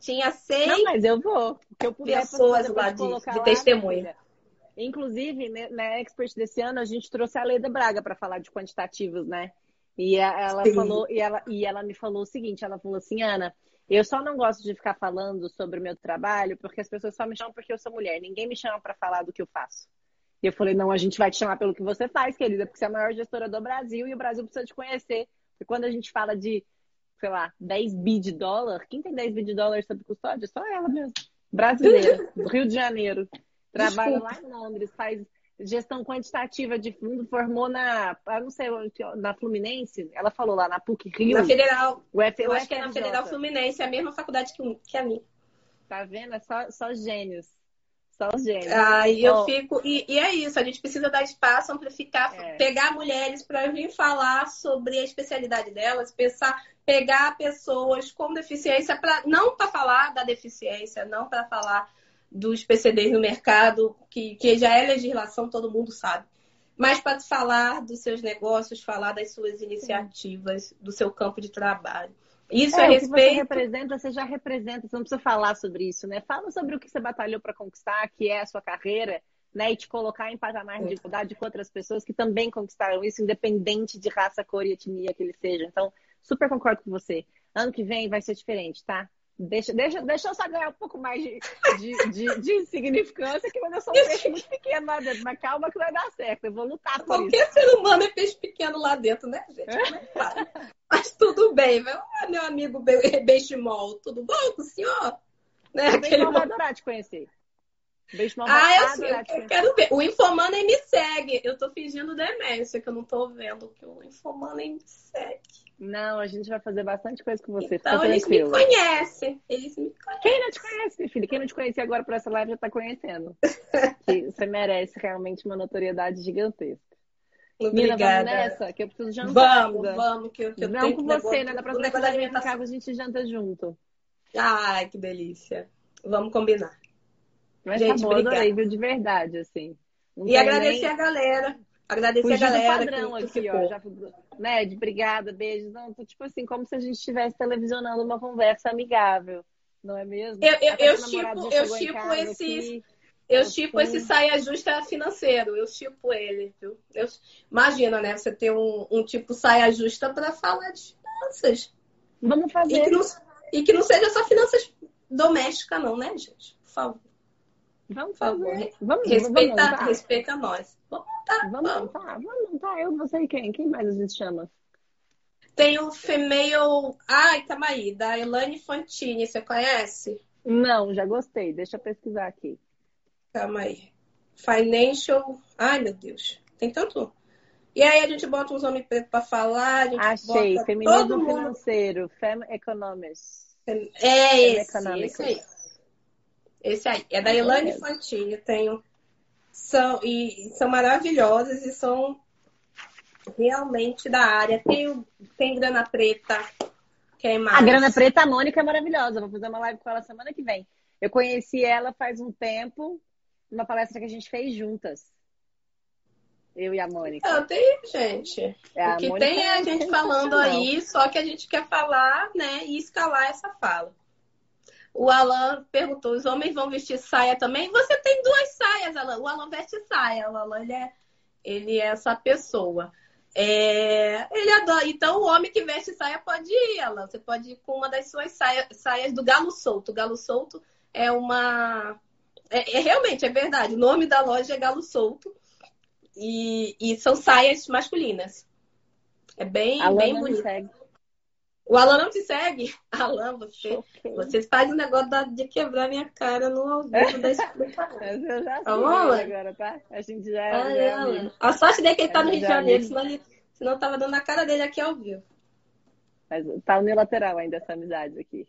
Tinha seis Não, mas eu vou. Que eu puder pessoas lá de, de testemunha. Inclusive, né, na Expert desse ano, a gente trouxe a Leda Braga para falar de quantitativos, né? E ela Sim. falou, e ela, e ela me falou o seguinte: ela falou assim, Ana, eu só não gosto de ficar falando sobre o meu trabalho porque as pessoas só me chamam porque eu sou mulher. Ninguém me chama para falar do que eu faço. E eu falei, não, a gente vai te chamar pelo que você faz, querida, porque você é a maior gestora do Brasil e o Brasil precisa te conhecer. E quando a gente fala de, sei lá, 10 bi de dólar, quem tem 10 bi de dólar sobre custódia? Só ela mesmo. Brasileira, do Rio de Janeiro. Trabalha Desculpa. lá em Londres, faz gestão quantitativa de fundo, formou na, não sei, na Fluminense, ela falou lá na PUC Rio. Na Federal. O F, Eu acho que é na Federal Fluminense, é a mesma faculdade que, que a minha. Tá vendo? É só, só gênios. Só os gênios. Ah, e eu fico. E, e, é isso, a gente precisa dar espaço amplificar, é. pegar mulheres para vir falar sobre a especialidade delas, pensar, pegar pessoas com deficiência, pra, não para falar da deficiência, não para falar dos PCDs no mercado, que, que já é legislação, todo mundo sabe. Mas para falar dos seus negócios, falar das suas iniciativas, do seu campo de trabalho. Isso é, é respeito. Que você representa, você já representa, você não precisa falar sobre isso, né? Fala sobre o que você batalhou para conquistar, que é a sua carreira, né? E te colocar em patamar de igualdade com outras pessoas que também conquistaram isso, independente de raça, cor e etnia que eles sejam. Então, super concordo com você. Ano que vem vai ser diferente, tá? Deixa, deixa, deixa eu só ganhar um pouco mais de, de, de, de significância, que eu sou um peixe muito pequeno lá dentro. Mas calma que vai dar certo, eu vou lutar por Qualquer isso. ser humano é peixe pequeno lá dentro, né, gente? É Mas tudo bem, ah, meu amigo Beiximol, tudo bom com o senhor? Né? O Beiximol vai adorar te conhecer. Beiximol ah, eu, eu quero ver. O Infomoney me segue. Eu tô fingindo demência, que eu não tô vendo que o Infomoney me segue. Não, a gente vai fazer bastante coisa com você. Então, eles me conhecem. Eles me conhecem. Quem não te conhece, minha filha? Quem não te conhecia agora por essa live já tá conhecendo. você merece realmente uma notoriedade gigantesca. Obrigada. Mina, vamos nessa, que eu preciso jantar. Vamos, ainda. vamos, que eu, que eu Não com você, né? Da próxima vez que em casa, a gente janta junto. Ai, que delícia. Vamos combinar. Mas gente, tá bom, obrigada. adorei, viu? De verdade, assim. Não e agradecer nem... a galera Agradecer Fugir a galera. padrão que, aqui, ó. Já, Ned, obrigada, beijos. Não, tipo assim, como se a gente estivesse televisionando uma conversa amigável, não é mesmo? Eu, eu, eu tipo, eu tipo esses. Eu tipo assim. esse saia justa financeiro, eu tipo ele, viu? Eu, imagina, né? Você ter um, um tipo saia justa para falar de finanças. Vamos fazer. E que, não, e que não seja só finanças domésticas, não, né, gente? Por favor. Vamos fazer. Vamos, respeita, vamos montar. respeita nós. Vamos montar. Vamos, vamos montar. Vamos montar. Eu, você e quem? Quem mais a gente chama? Tem o Female. Ai, calma aí. Da Elaine Fantini. Você conhece? Não, já gostei. Deixa eu pesquisar aqui. Calma aí. Financial. Ai, meu Deus. Tem tanto. E aí a gente bota uns homens pretos para falar. Achei. Feminismo financeiro. Fem Economics. É esse, esse aí. Esse aí. É da Elane Fantini. Tenho. São, e são maravilhosas e são realmente da área. Tem, tem grana preta. Quem mais? A grana preta, a Mônica é maravilhosa. Vou fazer uma live com ela semana que vem. Eu conheci ela faz um tempo, numa palestra que a gente fez juntas. Eu e a Mônica. Não, tem, gente. É, o que tem é a gente falando aí, só que a gente quer falar, né, e escalar essa fala. O Alan perguntou: os homens vão vestir saia também? Você tem duas saias, Alan. O Alan veste saia. O Alan ele é, ele é essa pessoa. É, ele adora. Então, o homem que veste saia pode ir, Alan. Você pode ir com uma das suas saias, saias do Galo Solto. O Galo Solto é uma. É, é, realmente, é verdade. O nome da loja é Galo Solto. E, e são saias masculinas. É bem, bem bonito. O Alan não te segue? Alan, você, vocês fazem um negócio de quebrar minha cara no ao vivo da. Mas eu já sei Alan? agora, tá? A gente já, ah, já é A sorte dele é que ele tá no Rio de Janeiro, senão, ele, senão tava dando a cara dele aqui ao vivo. Mas tá unilateral ainda essa amizade aqui.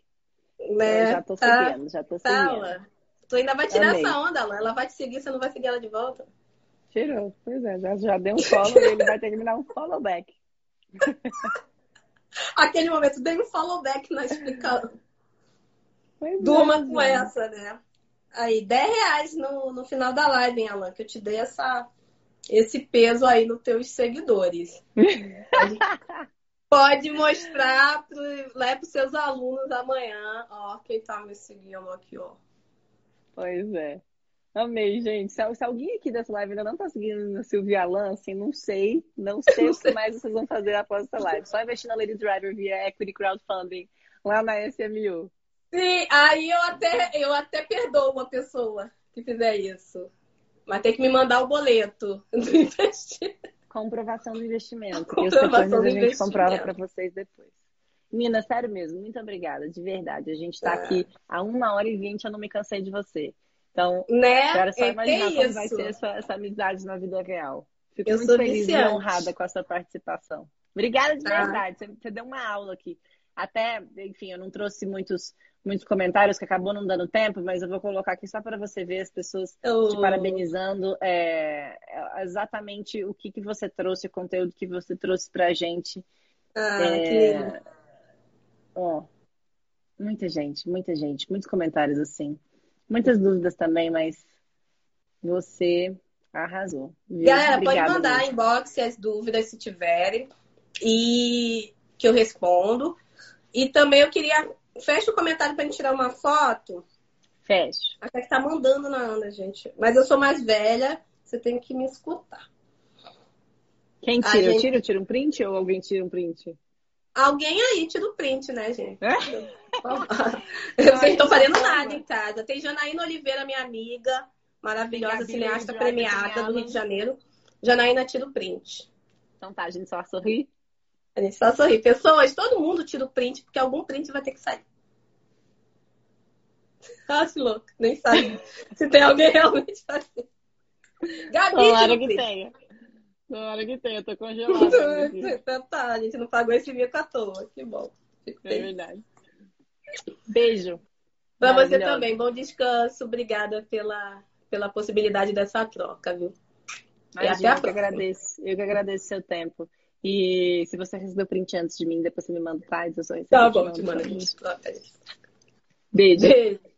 Né? Eu já tô tá, seguindo, já tô tá, seguindo. Alan. Tu ainda vai tirar Amei. essa onda, Alan. Ela vai te seguir, você não vai seguir ela de volta. Tirou, pois é, já, já deu um follow e ele vai ter que me dar um follow back. Aquele momento, dei um follow back na explicação. Durma com essa, né? Aí, 10 reais no, no final da live, hein, Alan? Que eu te dei essa, esse peso aí nos teus seguidores. Pode mostrar pro, lá pros seus alunos amanhã. Ó, quem tá me seguindo aqui, ó. Pois é. Amei, gente. Se, se, alguém aqui dessa live ainda não tá seguindo a Silvia Alan, assim, não sei. Não sei o que mais vocês vão fazer após essa live. Só investir na Lady Driver via Equity Crowdfunding lá na SMU. Sim, aí eu até, eu até perdoo uma pessoa que fizer isso. Mas tem que me mandar o boleto do investimento. Comprovação do investimento. Comprovação os a gente comprova para vocês depois. Mina, sério mesmo, muito obrigada, de verdade. A gente tá é. aqui há uma hora e vinte, eu não me cansei de você. Então, né? quero só é imaginar como isso. vai ser essa, essa, amizade na vida real. Fico eu muito feliz viciante. e honrada com a sua participação. Obrigada de ah. verdade. Você, você deu uma aula aqui. Até, enfim, eu não trouxe muitos, muitos comentários que acabou não dando tempo, mas eu vou colocar aqui só para você ver as pessoas oh. te parabenizando. É, é, exatamente o que, que você trouxe, o conteúdo que você trouxe para a gente. Ah, é, que lindo. Ó, muita gente, muita gente, muitos comentários assim muitas dúvidas também, mas você arrasou. Viu? Galera, Obrigada, pode mandar mesmo. inbox as dúvidas se tiverem e que eu respondo. E também eu queria. Fecha o comentário pra gente tirar uma foto. Fecha. Até que tá mandando na Ana, gente. Mas eu sou mais velha, você tem que me escutar. Quem tira? Gente... Eu tiro? Eu tiro um print ou alguém tira um print? Alguém aí tira o print, né, gente? É? Eu não estou fazendo nada em casa. Tem Janaína Oliveira, minha amiga, maravilhosa, cineasta premiada do Rio de Janeiro. Janaína tira o print. Então tá, a gente só sorri. A gente só sorri. Pessoas, todo mundo tira o print, porque algum print vai ter que sair. Ah, se louco, nem sabe se tem alguém realmente fazendo. Gabi, Tomara que tenha. Tomara que tenha, eu tô congelada. então tá, a gente não pagou esse mico à toa, que bom. É verdade. Beijo. Pra você também, bom descanso. Obrigada pela, pela possibilidade dessa troca, viu? Imagina, e até a eu que agradeço. Eu que agradeço seu tempo. E se você recebeu print antes de mim, depois você me manda, faz. Eu só Tá bom, te mando. Beijo. Beijo.